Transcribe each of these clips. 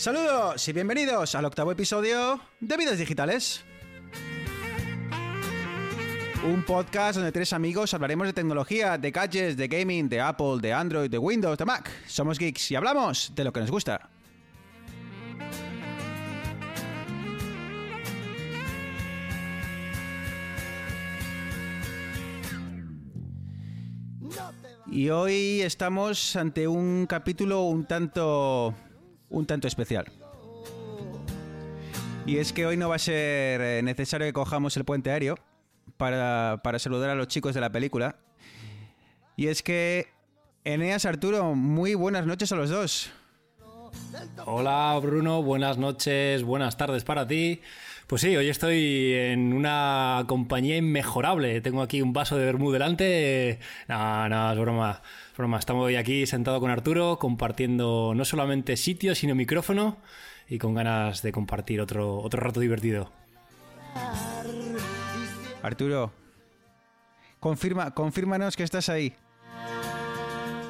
Saludos y bienvenidos al octavo episodio de Vidas Digitales. Un podcast donde tres amigos hablaremos de tecnología, de gadgets, de gaming, de Apple, de Android, de Windows, de Mac. Somos geeks y hablamos de lo que nos gusta. Y hoy estamos ante un capítulo un tanto un tanto especial. Y es que hoy no va a ser eh, necesario que cojamos el puente aéreo para, para saludar a los chicos de la película. Y es que Eneas Arturo, muy buenas noches a los dos. Hola Bruno, buenas noches, buenas tardes para ti. Pues sí, hoy estoy en una compañía inmejorable. Tengo aquí un vaso de vermú delante. No, no, es broma. Broma. Estamos hoy aquí sentado con Arturo compartiendo no solamente sitio, sino micrófono y con ganas de compartir otro, otro rato divertido. Arturo, confirma, confírmanos que estás ahí.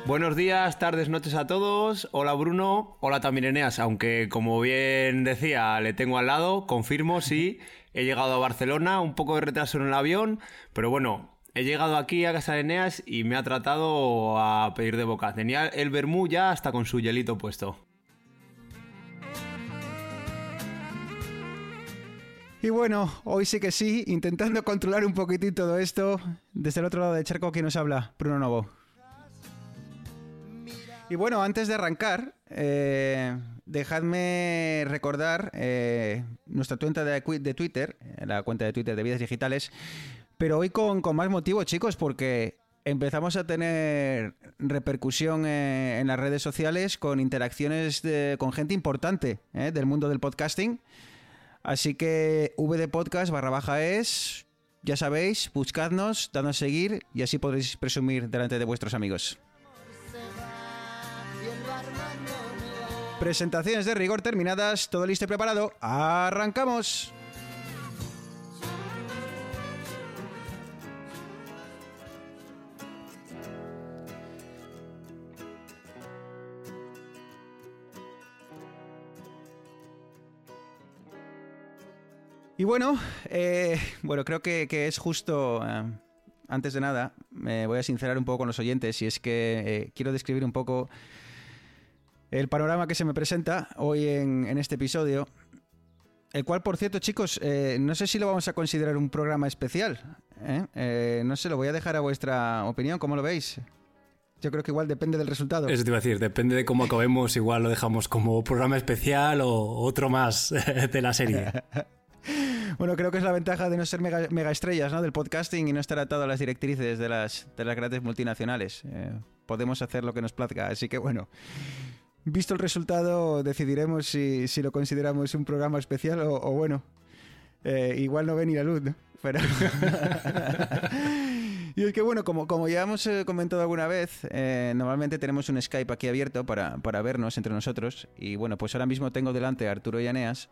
Buenos días, tardes, noches a todos. Hola Bruno, hola también Eneas, aunque como bien decía, le tengo al lado, confirmo, sí, he llegado a Barcelona, un poco de retraso en el avión, pero bueno, he llegado aquí a casa de Eneas y me ha tratado a pedir de boca. Tenía el vermú ya hasta con su hielito puesto. Y bueno, hoy sí que sí, intentando controlar un poquitín todo esto, desde el otro lado del charco, ¿quién nos habla? Bruno Novo. Y bueno, antes de arrancar, eh, dejadme recordar eh, nuestra cuenta de, Twitter, la cuenta de Twitter de Vidas Digitales, pero hoy con, con más motivo, chicos, porque empezamos a tener repercusión eh, en las redes sociales con interacciones con gente importante eh, del mundo del podcasting. Así que VD Podcast barra baja es, ya sabéis, buscadnos, dadnos seguir y así podréis presumir delante de vuestros amigos. Presentaciones de rigor terminadas, todo listo y preparado. ¡Arrancamos! Y bueno, eh, bueno, creo que, que es justo. Eh, antes de nada, me voy a sincerar un poco con los oyentes y es que eh, quiero describir un poco el panorama que se me presenta hoy en, en este episodio. El cual, por cierto, chicos, eh, no sé si lo vamos a considerar un programa especial. ¿eh? Eh, no sé, lo voy a dejar a vuestra opinión. ¿Cómo lo veis? Yo creo que igual depende del resultado. Eso te iba a decir, depende de cómo acabemos, igual lo dejamos como programa especial o otro más de la serie. bueno, creo que es la ventaja de no ser mega, estrellas ¿no? del podcasting y no estar atado a las directrices de las, de las grandes multinacionales. Eh, podemos hacer lo que nos plazca, así que bueno. Visto el resultado, decidiremos si, si lo consideramos un programa especial o, bueno, eh, igual no ve ni la luz, ¿no? Pero... y es que bueno, como, como ya hemos eh, comentado alguna vez, normalmente tenemos un Skype aquí abierto para, para, vernos entre nosotros. Y bueno, pues ahora mismo tengo delante a Arturo y Aneas,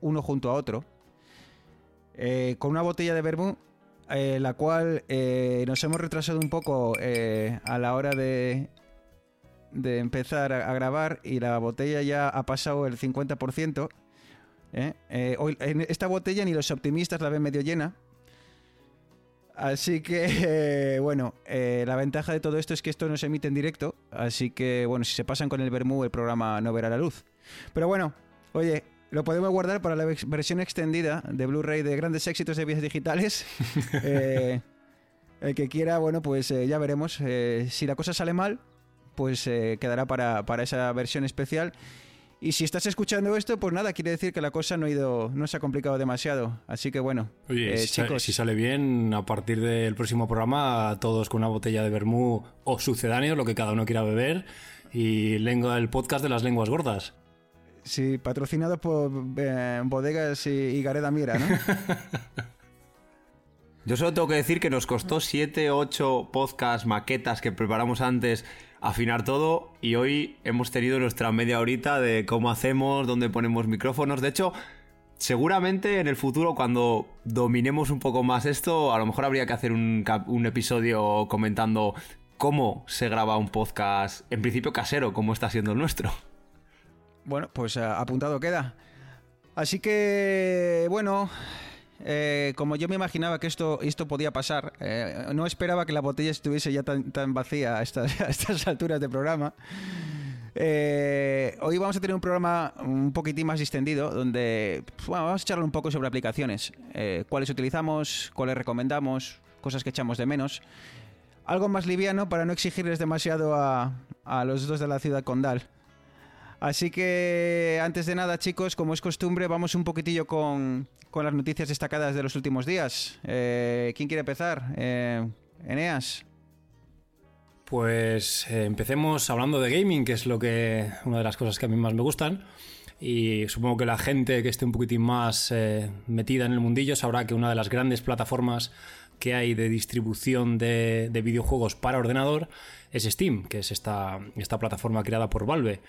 uno junto a otro, eh, con una botella de vermú, la cual nos hemos retrasado un poco a la hora de, empezar a, grabar y la botella ya ha pasado el 50%. ¿eh? Eh, hoy, en esta botella ni los optimistas la ven medio llena. Así que, eh, bueno, la ventaja de todo esto es que esto no se emite en directo. Así que, bueno, si se pasan con el Bermú, el programa no verá la luz. Pero bueno, oye, lo podemos guardar para la versión extendida de Blu-ray de grandes éxitos de vías digitales. el que quiera, bueno, pues ya veremos. si la cosa sale mal, pues eh, quedará para, para, esa versión especial. Y si estás escuchando esto, pues nada, quiere decir que la cosa no ha ido, no se ha complicado demasiado. Así que bueno, Oye, eh, si, chicos, si sale bien, a partir del próximo programa, todos con una botella de vermú o sucedáneo, lo que cada uno quiera beber, y lengua el podcast de las lenguas gordas. Sí, patrocinado por eh, bodegas y, y Gareda Mira, ¿no? Yo solo tengo que decir que nos costó 7, 8 podcasts, maquetas que preparamos antes afinar todo y hoy hemos tenido nuestra media horita de cómo hacemos, dónde ponemos micrófonos. De hecho, seguramente en el futuro cuando dominemos un poco más esto, a lo mejor habría que hacer un, un episodio comentando cómo se graba un podcast, en principio casero, como está siendo el nuestro. Bueno, pues uh, apuntado queda. Así que, bueno, eh, como yo me imaginaba que esto, esto podía pasar, eh, no esperaba que la botella estuviese ya tan, tan vacía a estas, alturas de programa. Eh, hoy vamos a tener un programa un poquitín más extendido donde bueno, vamos a charlar un poco sobre aplicaciones, eh, cuáles utilizamos, cuáles recomendamos, cosas que echamos de menos. Algo más liviano para no exigirles demasiado a, a los dos de la ciudad condal. Así que antes de nada chicos, como es costumbre, vamos un poquitillo con, con las noticias destacadas de los últimos días. Eh, ¿Quién quiere empezar? Eh, Eneas. Pues eh, empecemos hablando de gaming, que es lo que una de las cosas que a mí más me gustan. Y supongo que la gente que esté un poquitín más metida en el mundillo sabrá que una de las grandes plataformas que hay de distribución de, de videojuegos para ordenador es Steam, que es esta, esta plataforma creada por Valve.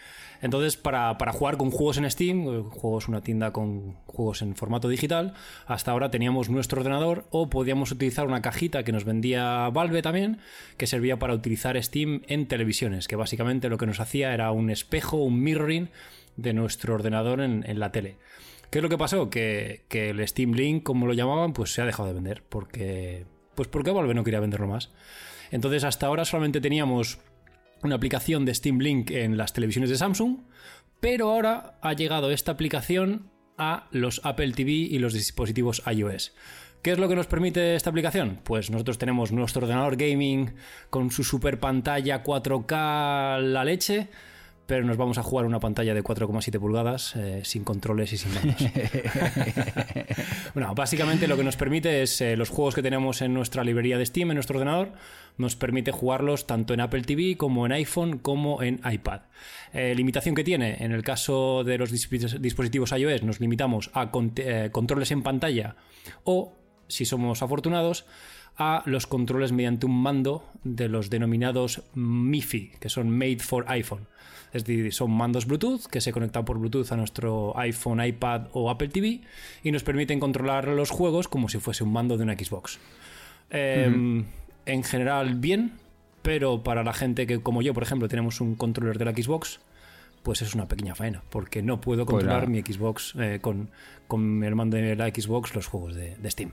Entonces, para, para, jugar con juegos en Steam, juegos una tienda con juegos en formato digital, hasta ahora teníamos nuestro ordenador o podíamos utilizar una cajita que nos vendía Valve también, que servía para utilizar Steam en televisiones, que básicamente lo que nos hacía era un espejo, un mirroring de nuestro ordenador en, en la tele. ¿Qué es lo que pasó? Que, que, el Steam Link, como lo llamaban, pues se ha dejado de vender, porque, pues porque Valve no quería venderlo más. Entonces hasta ahora solamente teníamos una aplicación de Steam Link en las televisiones de Samsung, pero ahora ha llegado esta aplicación a los Apple TV y los dispositivos iOS. ¿Qué es lo que nos permite esta aplicación? Pues nosotros tenemos nuestro ordenador gaming con su super pantalla 4K la leche, pero nos vamos a jugar una pantalla de 4,7 pulgadas eh, sin controles y sin manos. bueno, básicamente lo que nos permite es eh, los juegos que tenemos en nuestra librería de Steam, en nuestro ordenador, nos permite jugarlos tanto en Apple TV como en iPhone como en iPad. Eh, limitación que tiene, en el caso de los dispositivos iOS, nos limitamos a con controles en pantalla o, si somos afortunados, a los controles mediante un mando de los denominados MIFI, que son Made for iPhone. Es decir, son mandos Bluetooth que se conectan por Bluetooth a nuestro iPhone, iPad o Apple TV y nos permiten controlar los juegos como si fuese un mando de una Xbox. Eh, uh -huh. En general, bien, pero para la gente que, como yo, por ejemplo, tenemos un controller de la Xbox, pues es una pequeña faena, porque no puedo controlar pues mi Xbox eh, con, con el mando de la Xbox los juegos de, de Steam.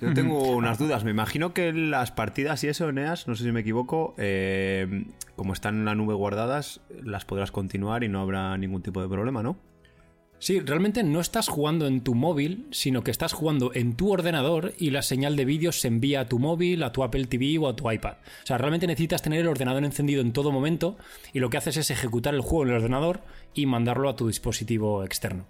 Yo tengo unas dudas. Me imagino que las partidas y eso, Eneas, no sé si me equivoco, eh, como están en la nube guardadas, las podrás continuar y no habrá ningún tipo de problema, ¿no? Sí, realmente no estás jugando en tu móvil, sino que estás jugando en tu ordenador y la señal de vídeo se envía a tu móvil, a tu Apple TV o a tu iPad. O sea, realmente necesitas tener el ordenador encendido en todo momento y lo que haces es ejecutar el juego en el ordenador y mandarlo a tu dispositivo externo.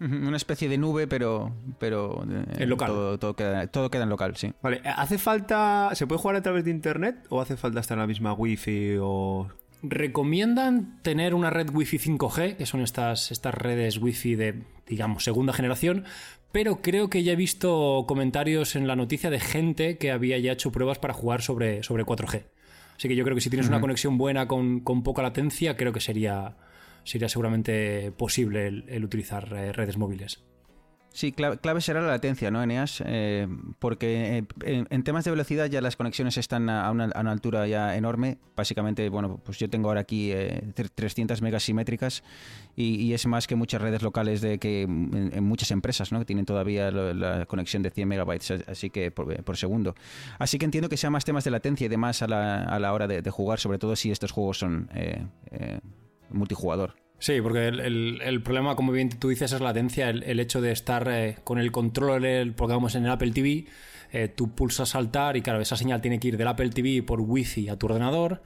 Una especie de nube, pero. pero eh, en local. Todo, todo, queda, todo, queda, en local, sí. Vale, ¿hace falta. ¿Se puede jugar a través de internet o hace falta estar en la misma wifi o.? Recomiendan tener una red Wi-Fi 5G, que son estas, estas redes Wi-Fi de, digamos, segunda generación, pero creo que ya he visto comentarios en la noticia de gente que había ya hecho pruebas para jugar sobre, sobre 4G. Así que yo creo que si tienes uh -huh. una conexión buena con, con, poca latencia, creo que sería, sería seguramente posible el, utilizar eh, redes móviles. Sí, clave, será la latencia, ¿no, Eneas? Eh, porque en, en, temas de velocidad ya las conexiones están a una, altura ya enorme. Básicamente, bueno, pues yo tengo ahora aquí eh, 300 megas simétricas y, es más que muchas redes locales de que en, en muchas empresas, ¿no? Que tienen todavía la, conexión de 100 megabytes así que por, segundo. Así que entiendo que sea más temas de latencia y demás a la, a la hora de, jugar, sobre todo si estos juegos son eh, eh, multijugador. Sí, porque el, problema, como bien tú dices, es la latencia, el, hecho de estar eh, con el control, porque vamos en el Apple TV, eh, tú pulsas saltar y claro, esa señal tiene que ir del Apple TV por Wi-Fi a tu ordenador,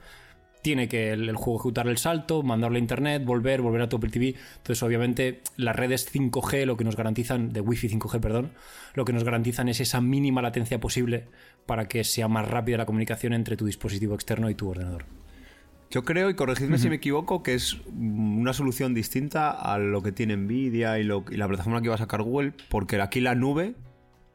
tiene que el, juego ejecutar el salto, mandarlo a internet, volver, volver a tu Apple TV. Entonces, obviamente, las redes 5G lo que nos garantizan, de Wi-Fi 5G, perdón, lo que nos garantizan es esa mínima latencia posible para que sea más rápida la comunicación entre tu dispositivo externo y tu ordenador. Yo creo, y corregidme uh -huh. si me equivoco, que es una solución distinta a lo que tiene Nvidia y, lo, y, la plataforma que va a sacar Google, porque aquí la nube,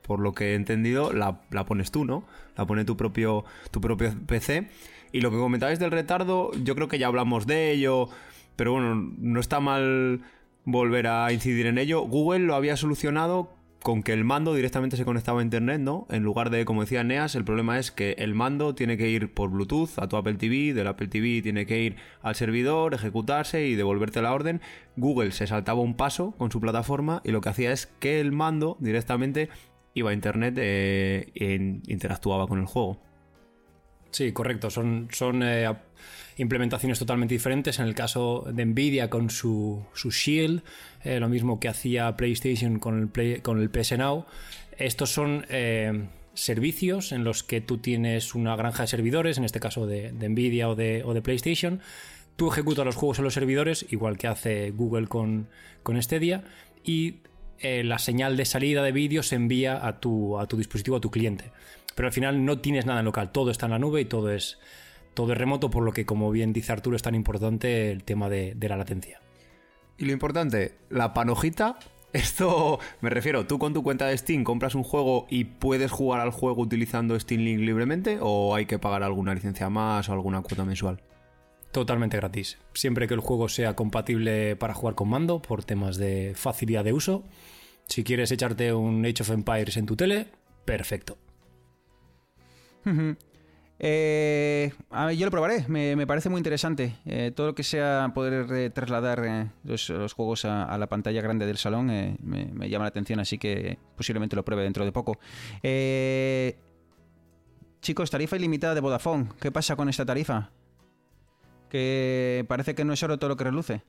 por lo que he entendido, la, la, pones tú, ¿no? La pone tu propio, tu propio PC. Y lo que comentabais del retardo, yo creo que ya hablamos de ello, pero bueno, no está mal volver a incidir en ello. Google lo había solucionado con que el mando directamente se conectaba a internet, ¿no? En lugar de, como decía Neas, el problema es que el mando tiene que ir por Bluetooth a tu Apple TV, del Apple TV tiene que ir al servidor, ejecutarse y devolverte la orden. Google se saltaba un paso con su plataforma y lo que hacía es que el mando directamente iba a internet e interactuaba con el juego. Sí, correcto. Son, son eh, implementaciones totalmente diferentes. En el caso de Nvidia con su, su Shield, eh, lo mismo que hacía PlayStation con el, Play, con el PS Now. Estos son servicios en los que tú tienes una granja de servidores, en este caso de, Nvidia o de, o de, PlayStation. Tú ejecutas los juegos en los servidores, igual que hace Google con, con y la señal de salida de vídeo se envía a tu, a tu dispositivo, a tu cliente pero al final no tienes nada en local, todo está en la nube y todo es, todo es remoto, por lo que, como bien dice Arturo, es tan importante el tema de, la latencia. Y lo importante, la panojita esto me refiero, tú con tu cuenta de Steam compras un juego y puedes jugar al juego utilizando Steam Link libremente o hay que pagar alguna licencia más o alguna cuota mensual? Totalmente gratis. Siempre que el juego sea compatible para jugar con mando por temas de facilidad de uso. Si quieres echarte un Age of Empires en tu tele, perfecto. Eh, yo lo probaré, me, parece muy interesante. Eh, todo lo que sea poder eh, trasladar los, juegos a, la pantalla grande del salón me, llama la atención, así que posiblemente lo pruebe dentro de poco. chicos, tarifa ilimitada de Vodafone. ¿Qué pasa con esta tarifa? Que parece que no es oro todo lo que reluce.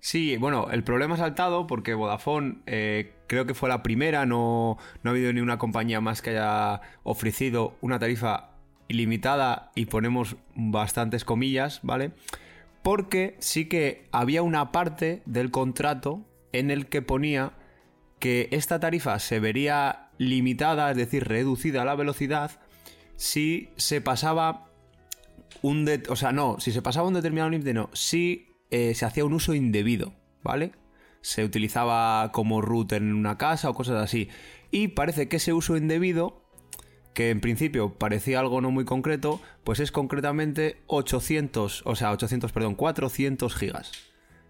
Sí, bueno, el problema ha saltado porque Vodafone eh, creo que fue la primera, no, no ha habido ni una compañía más que haya ofrecido una tarifa ilimitada y ponemos bastantes comillas, ¿vale? Porque sí que había una parte del contrato en el que ponía que esta tarifa se vería limitada, es decir, reducida a la velocidad, si se pasaba un... o sea, no, si se pasaba un determinado límite, no, si eh, se hacía un uso indebido, ¿vale? Se utilizaba como root en una casa o cosas así. Y parece que ese uso indebido, que en principio parecía algo no muy concreto, pues es concretamente 800, o sea, 800, perdón, 400 gigas.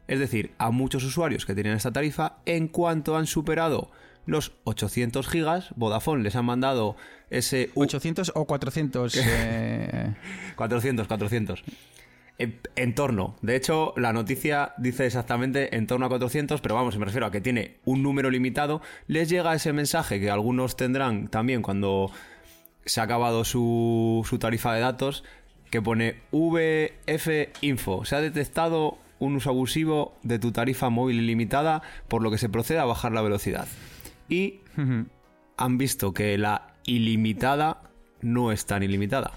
Es decir, a muchos usuarios que tenían esta tarifa, en cuanto han superado los 800 gigas, Vodafone les ha mandado ese... 800 o 400. 400, 400 en torno. De hecho, la noticia dice exactamente en torno a 400, pero vamos, me refiero a que tiene un número limitado. Les llega ese mensaje que algunos tendrán también cuando se ha acabado su, su tarifa de datos, que pone VF Info. Se ha detectado un uso abusivo de tu tarifa móvil ilimitada, por lo que se procede a bajar la velocidad. Y han visto que la ilimitada no es tan ilimitada.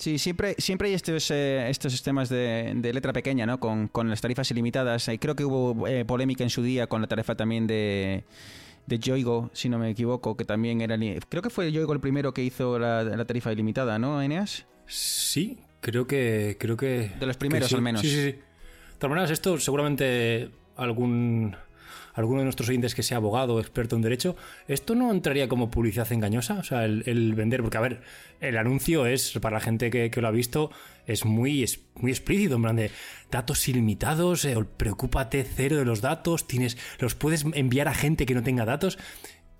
Sí, siempre, siempre hay estos, eh, estos sistemas de, letra pequeña, ¿no? Con, las tarifas ilimitadas. Y creo que hubo eh, polémica en su día con la tarifa también de, de Yoigo, si no me equivoco, que también era... Creo que fue Yoigo el primero que hizo la, tarifa ilimitada, ¿no, Eneas? Sí, creo que... Creo que de los primeros, al menos. Sí, sí, sí. De todas maneras, esto seguramente algún alguno de nuestros oyentes que sea abogado o experto en derecho, ¿esto no entraría como publicidad engañosa? O sea, el, vender, porque a ver, el anuncio es, para la gente que, lo ha visto, es muy, es muy explícito, en plan de datos ilimitados, eh, preocúpate cero de los datos, tienes, los puedes enviar a gente que no tenga datos,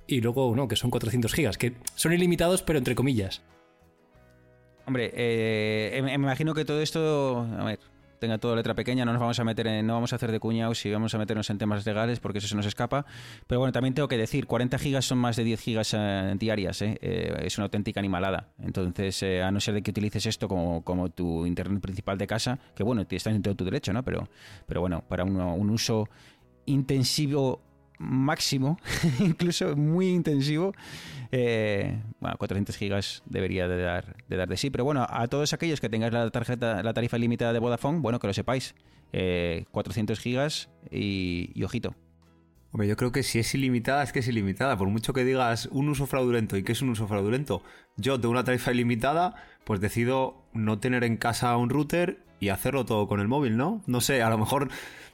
y luego, no, que son 400 gigas, que son ilimitados, pero entre comillas. Hombre, eh, me imagino que todo esto, a ver, tenga todo letra pequeña, no nos vamos a meter en, no vamos a hacer de cuñados y vamos a meternos en temas legales porque eso se nos escapa. Pero bueno, también tengo que decir, 40 gigas son más de 10 gigas eh, diarias, eh. Eh, es una auténtica animalada. Entonces, a no ser de que utilices esto como, como tu internet principal de casa, que bueno, estás en todo tu derecho, ¿no? Pero, pero bueno, para un uso intensivo máximo, incluso muy intensivo, eh, bueno, 400 gigas debería de dar, de dar de sí. Pero bueno, a todos aquellos que tengáis la tarjeta, la tarifa ilimitada de Vodafone, bueno, que lo sepáis. 400 eh, gigas y, ojito. Hombre, yo creo que si es ilimitada, es que es ilimitada. Por mucho que digas un uso fraudulento y que es un uso fraudulento, yo de una tarifa ilimitada, pues decido no tener en casa un router y hacerlo todo con el móvil, ¿no? No sé, a lo mejor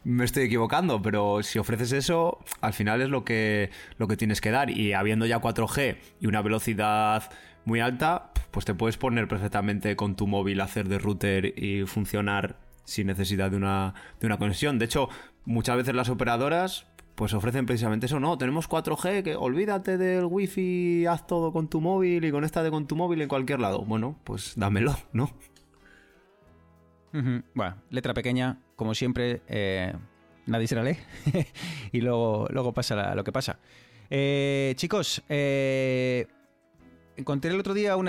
me estoy equivocando, pero si ofreces eso, al final es lo que, lo que tienes que dar. Y habiendo ya 4G y una velocidad muy alta, pues te puedes poner perfectamente con tu móvil a hacer de router y funcionar sin necesidad de una, de una conexión. De hecho, muchas veces las operadoras pues ofrecen precisamente eso. No, tenemos 4G, que olvídate del wifi, haz todo con tu móvil y conéctate con tu móvil en cualquier lado. Bueno, pues dámelo, ¿no? Bueno, letra pequeña, como siempre, eh, nadie se la lee y luego, luego pasa lo que pasa. Eh, chicos, eh, encontré el otro día un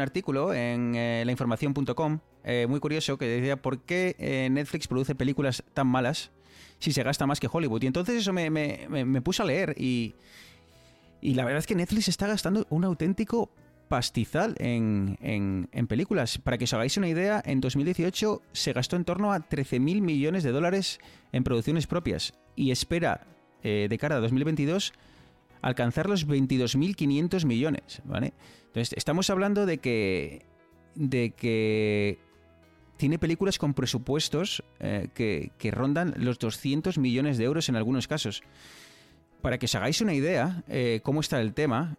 artículo en lainformación.com muy curioso que decía por qué Netflix produce películas tan malas si se gasta más que Hollywood. Y entonces eso me, me, puse a leer y la verdad es que Netflix está gastando un auténtico pastizal en, en, películas. Para que os hagáis una idea, en 2018 se gastó en torno a 13.000 millones de dólares en producciones propias y espera eh, de cara a 2022 alcanzar los 22.500 millones. ¿vale? Entonces, estamos hablando de que, de que tiene películas con presupuestos eh, que, rondan los 200 millones de euros en algunos casos. Para que os hagáis una idea eh, cómo está el tema,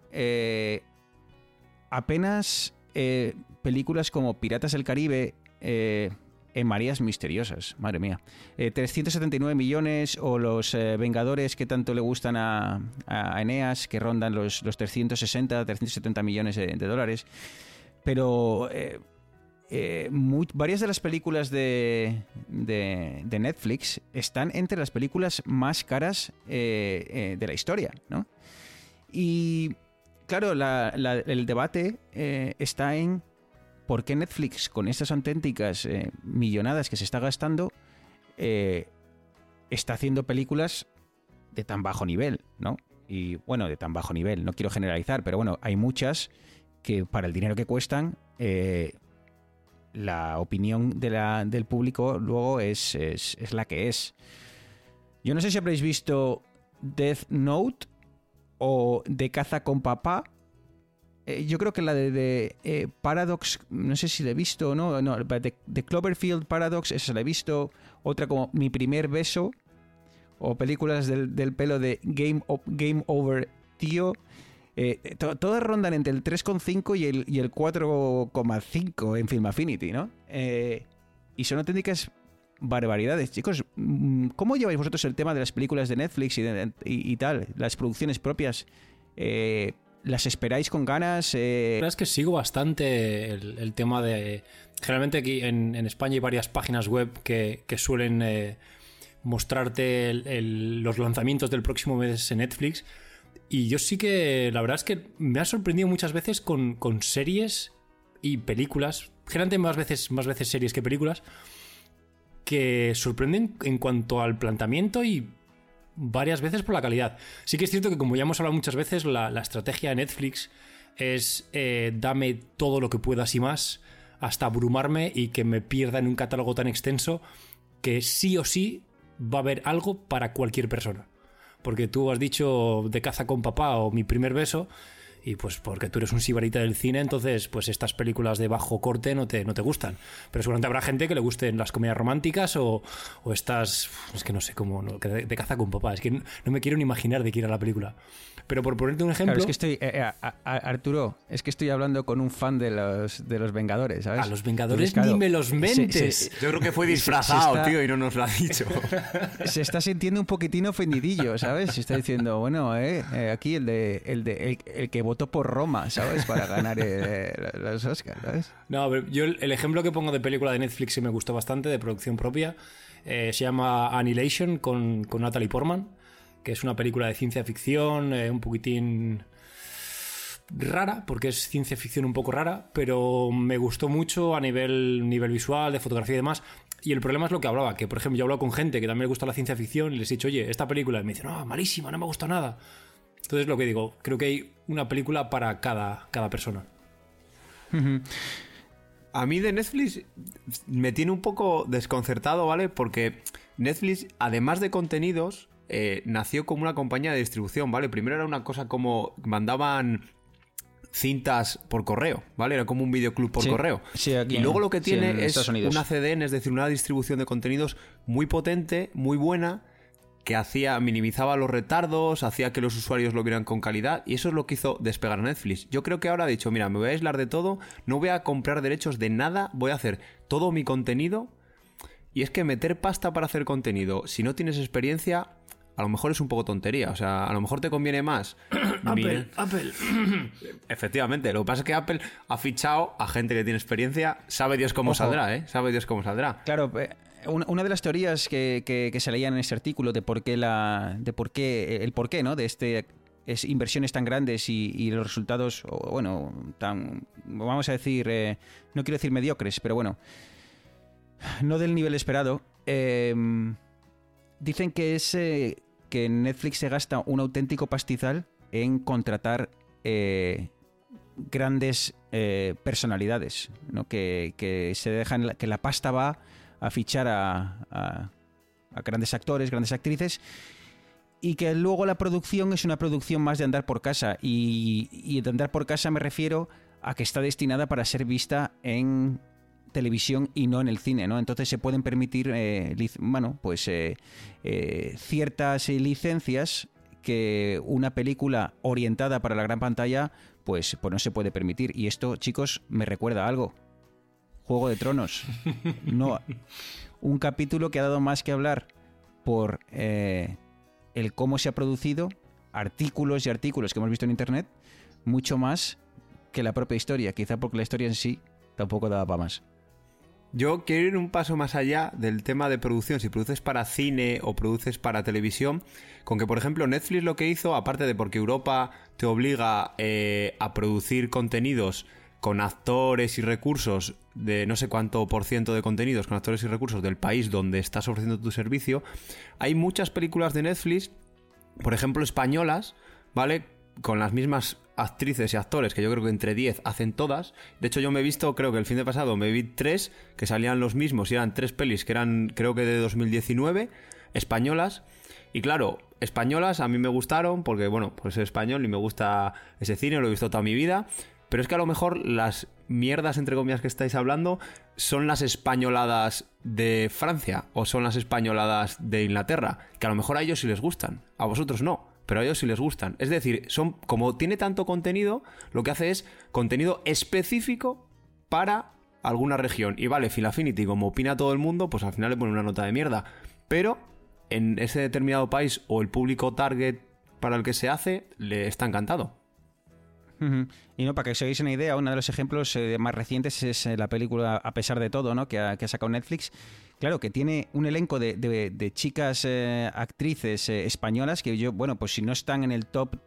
apenas eh, películas como Piratas del Caribe eh, en Marías Misteriosas, madre mía. 379 eh, millones o los Vengadores que tanto le gustan a, Eneas, que rondan los, 360, 370 millones de, dólares. Pero varias de las películas de, de, Netflix están entre las películas más caras de la historia, ¿no? Y claro, el debate eh, está en por qué Netflix, con estas auténticas eh, millonadas que se está gastando, eh, está haciendo películas de tan bajo nivel, ¿no? Y bueno, de tan bajo nivel, no quiero generalizar, pero bueno, hay muchas que para el dinero que cuestan, la opinión del público luego es, es la que es. Yo no sé si habréis visto Death Note, o de caza con papá. Eh, yo creo que la de, eh, Paradox, no sé si la he visto o no, no de, Cloverfield Paradox, esa la he visto. Otra como Mi primer beso, o películas del, pelo de Game, Game Over Tío. Eh, todas rondan entre el 3,5 y el, y el 4,5 en Film Affinity, ¿no? y son auténticas barbaridades. Chicos, mm, ¿cómo lleváis vosotros el tema de las películas de Netflix y, tal? Las producciones propias. Eh, ¿Las esperáis con ganas? Eh... La verdad es que sigo bastante el, tema de... Generalmente aquí en, España hay varias páginas web que, suelen eh, mostrarte los lanzamientos del próximo mes en Netflix. Y yo sí que, la verdad es que me ha sorprendido muchas veces con, con series y películas. Generalmente más veces, más veces series que películas que sorprenden en cuanto al planteamiento y varias veces por la calidad. Sí que es cierto que, como ya hemos hablado muchas veces, la, estrategia de Netflix es eh, dame todo lo que puedas y más, hasta abrumarme y que me pierda en un catálogo tan extenso que sí o sí va a haber algo para cualquier persona. Porque tú has dicho de caza con papá o mi primer beso, y pues porque tú eres un sibarita del cine, entonces pues estas películas de bajo corte no te, no te gustan. Pero seguramente habrá gente que le gusten las comedias románticas o, o estas, es que no sé cómo, de, de, caza con papá, es que no, me quiero ni imaginar de qué ir a la película. Pero por ponerte un ejemplo. es que estoy. Eh, eh, Arturo, es que estoy hablando con un fan de los, de los Vengadores, ¿sabes? A los Vengadores ni me los mentes. Yo creo que fue disfrazado, tío, y no nos lo ha dicho. Se está sintiendo un poquitín ofendidillo, ¿sabes? Se está diciendo, bueno, eh, eh aquí el de, el, de el, que votó por Roma, ¿sabes? Para ganar los Oscars, ¿sabes? No, yo el, ejemplo que pongo de película de Netflix que me gustó bastante, de producción propia, se llama Annihilation con, con Natalie Portman que es una película de ciencia ficción, eh, un poquitín rara, porque es ciencia ficción un poco rara, pero me gustó mucho a nivel, nivel visual, de fotografía y demás. Y el problema es lo que hablaba, que por ejemplo yo he hablado con gente que también le gusta la ciencia ficción y les he dicho, oye, esta película, y me dicen, no, malísima, no me gusta nada. Entonces lo que digo, creo que hay una película para cada, cada persona. A mí de Netflix me tiene un poco desconcertado, ¿vale? Porque Netflix, además de contenidos, eh, nació como una compañía de distribución, ¿vale? Primero era una cosa como mandaban cintas por correo, ¿vale? Era como un videoclub por correo. y luego lo que tiene es una CDN, es decir, una distribución de contenidos muy potente, muy buena, que hacía, minimizaba los retardos, hacía que los usuarios lo vieran con calidad, y eso es lo que hizo despegar a Netflix. Yo creo que ahora ha dicho, mira, me voy a aislar de todo, no voy a comprar derechos de nada, voy a hacer todo mi contenido. Y es que meter pasta para hacer contenido, si no tienes experiencia, a lo mejor es un poco tontería. O sea, a lo mejor te conviene más. Apple, Apple. Efectivamente, lo que pasa es que Apple ha fichado a gente que tiene experiencia, sabe Dios cómo saldrá, ¿eh? Sabe Dios cómo saldrá. Claro, eh, una de las teorías que, que, se leían en este artículo de por qué la. de por qué. el por qué, ¿no? De este es inversiones tan grandes y, los resultados, bueno, tan, vamos a decir, eh, no quiero decir mediocres, pero bueno, no del nivel esperado. Em, dicen que es que Netflix se gasta un auténtico pastizal en contratar eh, grandes eh, personalidades, ¿no? que, se dejan, que la pasta va a fichar a, grandes actores, grandes actrices, y que luego la producción es una producción más de andar por casa. Y, de andar por casa me refiero a que está destinada para ser vista en televisión y no en el cine, ¿no? Entonces se pueden permitir, eh, bueno, pues ciertas licencias que una película orientada para la gran pantalla, pues, pues no se puede permitir. Y esto, chicos, me recuerda a algo. Juego de Tronos. No, un capítulo que ha dado más que hablar por eh, el cómo se ha producido, artículos y artículos que hemos visto en internet, mucho más que la propia historia. Quizá porque la historia en sí tampoco daba para más. Yo quiero ir un paso más allá del tema de producción, si produces para cine o produces para televisión, con que por ejemplo Netflix lo que hizo, aparte de porque Europa te obliga eh, a producir contenidos con actores y recursos de no sé cuánto por ciento de contenidos con actores y recursos del país donde estás ofreciendo tu servicio, hay muchas películas de Netflix, por ejemplo españolas, ¿vale? Con las mismas actrices y actores, que yo creo que entre 10 hacen todas. De hecho, yo me he visto, creo que el fin de pasado me vi tres, que salían los mismos y eran tres pelis que eran, creo que de 2019, españolas. Y claro, españolas a mí me gustaron porque, bueno, pues soy español y me gusta ese cine, lo he visto toda mi vida. Pero es que a lo mejor las mierdas, entre comillas, que estáis hablando son las españoladas de Francia o son las españoladas de Inglaterra, que a lo mejor a ellos sí les gustan, a vosotros no pero a ellos sí les gustan. Es decir, son como tiene tanto contenido, lo que hace es contenido específico para alguna región. Y vale, Phil Affinity, como opina todo el mundo, pues al final le pone una nota de mierda. Pero en ese determinado país o el público target para el que se hace, le está encantado. Y no, para que os hagáis una idea, uno de los ejemplos eh, más recientes es eh, la película A pesar de todo, ¿no? que, ha, que ha sacado Netflix, Claro, que tiene un elenco de, chicas eh, actrices españolas que yo, bueno, pues si no están en el top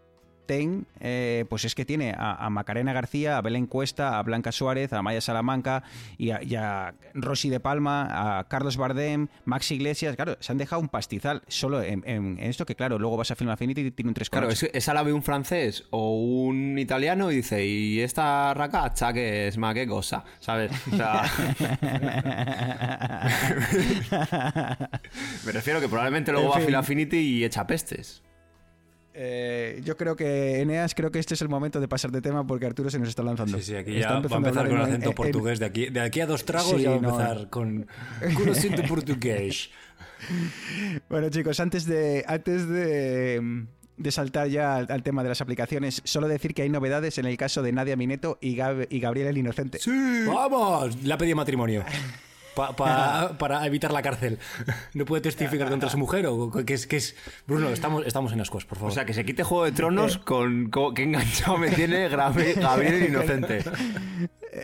Ten, eh, pues es que tiene a, Macarena García, a Belén Cuesta, a Blanca Suárez, a Maya Salamanca y a, Rosy de Palma, a Carlos Bardem, Max Iglesias. Claro, se han dejado un pastizal solo en, esto que, claro, luego vas a Film Affinity y tiene un tres Claro, esa la ve un francés o un italiano y dice, ¿y esta racacha que es más qué cosa? ¿Sabes? Me refiero que probablemente luego va a Film Affinity y echa pestes. Eh, yo creo que, Eneas, creo que este es el momento de pasar de tema porque Arturo se nos está lanzando. Sí, sí, aquí ya va a empezar con el acento portugués. De, aquí, de aquí a dos tragos ya va a empezar con, con acento portugués. Bueno, chicos, antes de, antes de, de saltar ya al, tema de las aplicaciones, solo decir que hay novedades en el caso de Nadia Mineto y, y Gabriel el Inocente. ¡Sí! ¡Vamos! Le ha para evitar la cárcel. No puede testificar contra su mujer o que es, que es... Bruno, estamos, estamos en ascuas, por favor. O sea, que se quite Juego de Tronos con, qué enganchado me tiene Gabriel Inocente.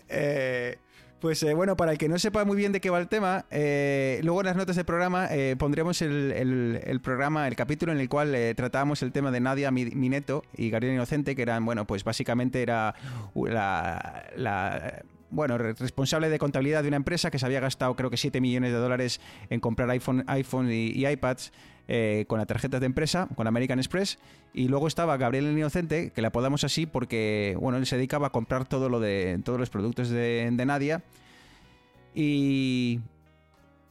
Eh, pues eh, bueno, para el que no sepa muy bien de qué va el tema, eh, luego en las notas del programa pondremos el, programa, el capítulo en el cual tratábamos el tema de Nadia Mineto y Gabriel Inocente, que eran, bueno, pues básicamente era la bueno, responsable de contabilidad de una empresa que se había gastado creo que 7 millones de dólares en comprar iPhone, iPhone y, iPads eh, con las tarjetas de empresa, con American Express. Y luego estaba Gabriel el Inocente, que le apodamos así porque, bueno, él se dedicaba a comprar todo lo de, todos los productos de, Nadia. Y,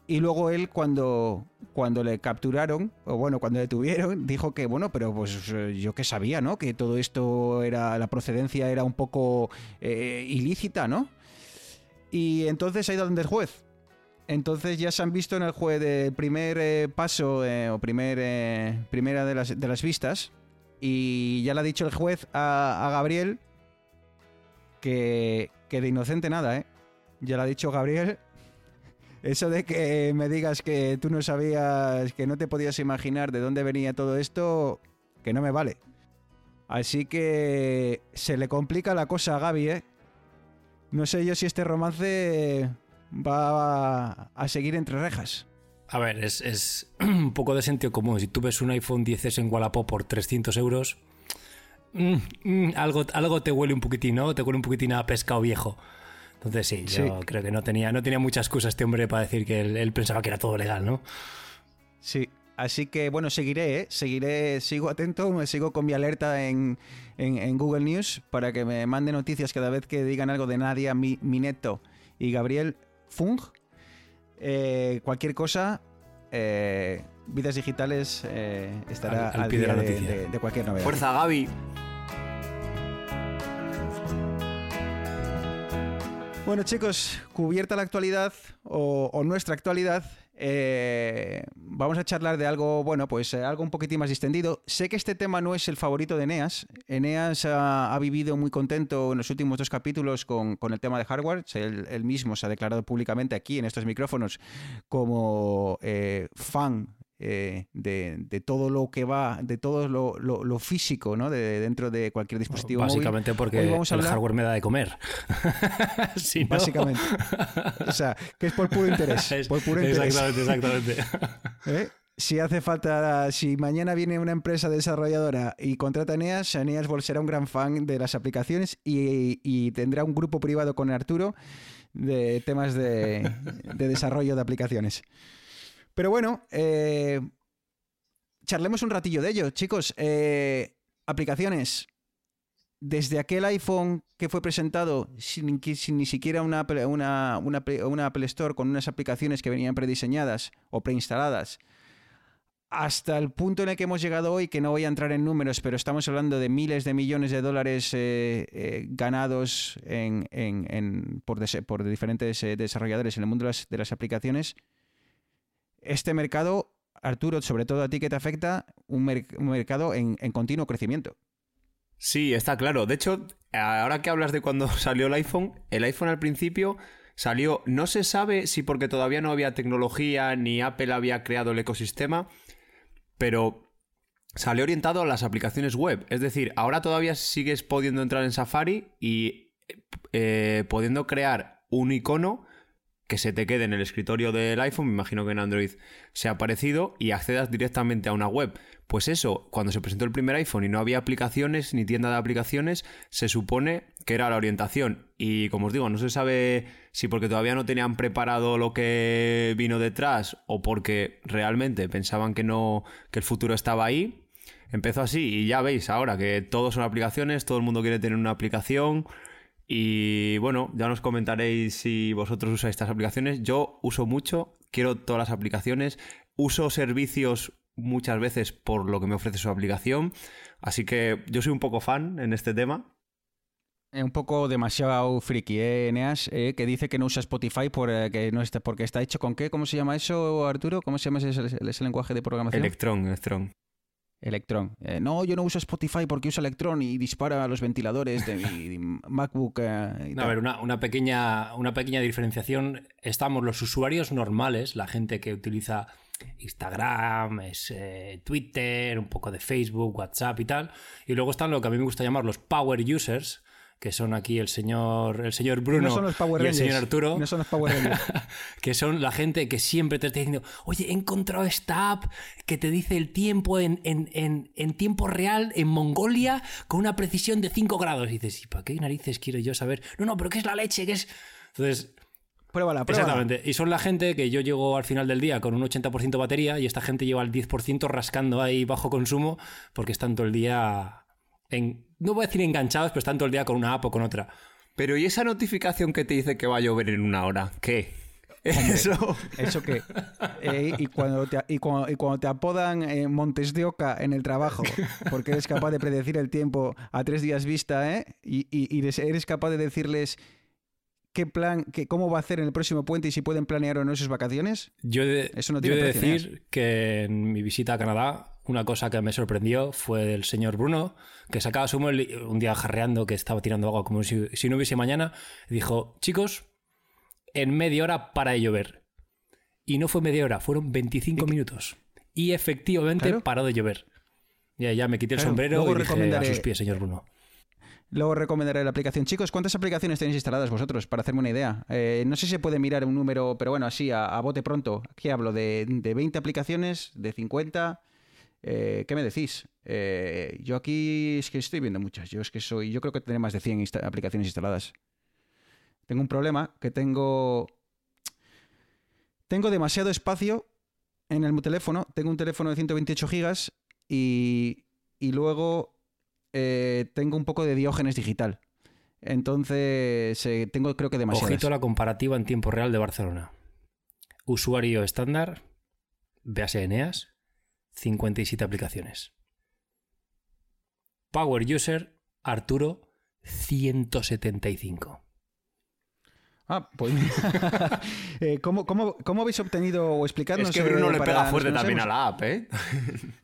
y luego él cuando, cuando le capturaron, o bueno, cuando le detuvieron, dijo que, bueno, pero pues yo que sabía, ¿no? Que todo esto era, la procedencia era un poco eh, ilícita, ¿no? Y entonces ha ido donde el juez. Entonces ya se han visto en el juez de primer eh, paso eh, o primer, eh, primera de las, de las, vistas. Y ya le ha dicho el juez a, Gabriel que, que, de inocente nada, ¿eh? Ya le ha dicho Gabriel Eso de que me digas que tú no sabías, que no te podías imaginar de dónde venía todo esto, que no me vale. Así que se le complica la cosa a Gaby, ¿eh? No sé yo si este romance va a seguir entre rejas. A ver, es, un poco de sentido común. Si tú ves un iPhone 10S en Wallapop por 300 euros, mm, mm, algo, algo te huele un poquitín, ¿no? Te huele un poquitín a pescado viejo. Entonces sí, yo creo que no tenía, no tenía mucha excusa este hombre para decir que él, pensaba que era todo legal, ¿no? Sí, Así que bueno, seguiré, ¿eh? seguiré, sigo atento, me sigo con mi alerta en, Google News para que me mande noticias cada vez que digan algo de Nadia Mineto y Gabriel Fung. Eh, cualquier cosa, eh, Vidas Digitales estará al, pie de, la de, de, cualquier novedad. Fuerza, Gaby. Bueno chicos, cubierta la actualidad o, nuestra actualidad, eh, vamos a charlar de algo, bueno, pues eh, algo un poquitín más distendido. Sé que este tema no es el favorito de Eneas. Eneas ha, vivido muy contento en los últimos dos capítulos con, el tema de hardware. Él, mismo se ha declarado públicamente aquí en estos micrófonos como eh, fan eh, de, todo lo que va, de todo lo, físico, ¿no? De, dentro de cualquier dispositivo Básicamente porque el hardware me da de comer. Básicamente. O sea, que es por puro interés. exactamente, exactamente. ¿Eh? Si hace falta, si mañana viene una empresa desarrolladora y contrata a Eneas, Eneas será un gran fan de las aplicaciones y, tendrá un grupo privado con Arturo de temas de desarrollo de aplicaciones. Pero bueno, eh, charlemos un ratillo de ello, chicos. Eh, aplicaciones. Desde aquel iPhone que fue presentado sin, ni siquiera una, una, una, Apple Store con unas aplicaciones que venían prediseñadas o preinstaladas, hasta el punto en el que hemos llegado hoy, que no voy a entrar en números, pero estamos hablando de miles de millones de dólares eh, ganados por, diferentes desarrolladores en el mundo de las aplicaciones este mercado, Arturo, sobre todo a ti que te afecta, un, mercado en, continuo crecimiento. Sí, está claro. De hecho, ahora que hablas de cuando salió el iPhone, el iPhone al principio salió, no se sabe si porque todavía no había tecnología ni Apple había creado el ecosistema, pero salió orientado a las aplicaciones web. Es decir, ahora todavía sigues pudiendo entrar en Safari y eh, pudiendo crear un icono que se te quede en el escritorio del iPhone, me imagino que en Android se ha parecido, y accedas directamente a una web. Pues eso, cuando se presentó el primer iPhone y no había aplicaciones ni tienda de aplicaciones, se supone que era la orientación. Y como os digo, no se sabe si porque todavía no tenían preparado lo que vino detrás o porque realmente pensaban que no, que el futuro estaba ahí. Empezó así y ya veis ahora que todos son aplicaciones, todo el mundo quiere tener una aplicación. Y bueno, ya nos comentaréis si vosotros usáis estas aplicaciones. Yo uso mucho, quiero todas las aplicaciones, uso servicios muchas veces por lo que me ofrece su aplicación. Así que yo soy un poco fan en este tema. Un poco demasiado friki, ¿eh, Eneas? Eh, que dice que no usa Spotify por, eh, que no está, porque está hecho con qué? ¿Cómo se llama eso, Arturo? ¿Cómo se llama ese, lenguaje de programación? Electron, Electron. Electron. Eh, no, yo no uso Spotify porque uso Electron y dispara los ventiladores de mi MacBook. Eh, a ver, una, pequeña, una pequeña diferenciación. Estamos los usuarios normales, la gente que utiliza Instagram, es, eh, Twitter, un poco de Facebook, WhatsApp y tal. Y luego están lo que a mí me gusta llamar los power users, que son aquí el señor, el señor Bruno y el señor Arturo, no son los Power que son la gente que siempre te está diciendo, oye, he encontrado esta app que te dice el tiempo en, en, tiempo real en Mongolia con una precisión de 5 grados. Y dices, ¿y para qué narices quiero yo saber? No, no, pero ¿qué es la leche? ¿Qué es...? Entonces... Pruébala, pruébala. Exactamente. Y son la gente que yo llego al final del día con un 80% batería y esta gente lleva el 10% rascando ahí bajo consumo porque están todo el día en no voy a decir enganchados, pero están todo el día con una app o con otra. Pero ¿y esa notificación que te dice que va a llover en una hora? ¿Qué? eso. ¿Eso qué? Eh, y, cuando te, y, cuando, te apodan eh, Montes de Oca en el trabajo, porque eres capaz de predecir el tiempo a tres días vista, ¿eh? Y, y eres capaz de decirles qué plan, qué, cómo va a hacer en el próximo puente y si pueden planear o no sus vacaciones. Yo he Eso no tiene de decir que en mi visita a Canadá una cosa que me sorprendió fue el señor Bruno, que sacaba su móvil un día jarreando, que estaba tirando agua como si, no hubiese mañana, y dijo, chicos, en media hora para de llover. Y no fue media hora, fueron 25 minutos. Y efectivamente paró de llover. Ya, ya me quité el sombrero y dije a sus pies, señor Bruno. Luego recomendaré la aplicación. Chicos, ¿cuántas aplicaciones tenéis instaladas vosotros? Para hacerme una idea. Eh, no sé si se puede mirar un número, pero bueno, así a, bote pronto. Aquí hablo de, 20 aplicaciones, de 50. Eh, ¿Qué me decís? Eh, yo aquí es que estoy viendo muchas. Yo es que soy. Yo creo que tendré más de 100 aplicaciones instaladas. Tengo un problema que tengo. Tengo demasiado espacio en el teléfono. Tengo un teléfono de 128 gigas y, y luego eh, tengo un poco de diógenes digital. Entonces, tengo creo que demasiado. Ojito la comparativa en tiempo real de Barcelona. Usuario estándar, véase Eneas, 57 aplicaciones. Power User, Arturo, 175. Ah, pues eh, ¿cómo, habéis obtenido o explicadnos? Es que Bruno le pega fuerte también a la app, ¿eh?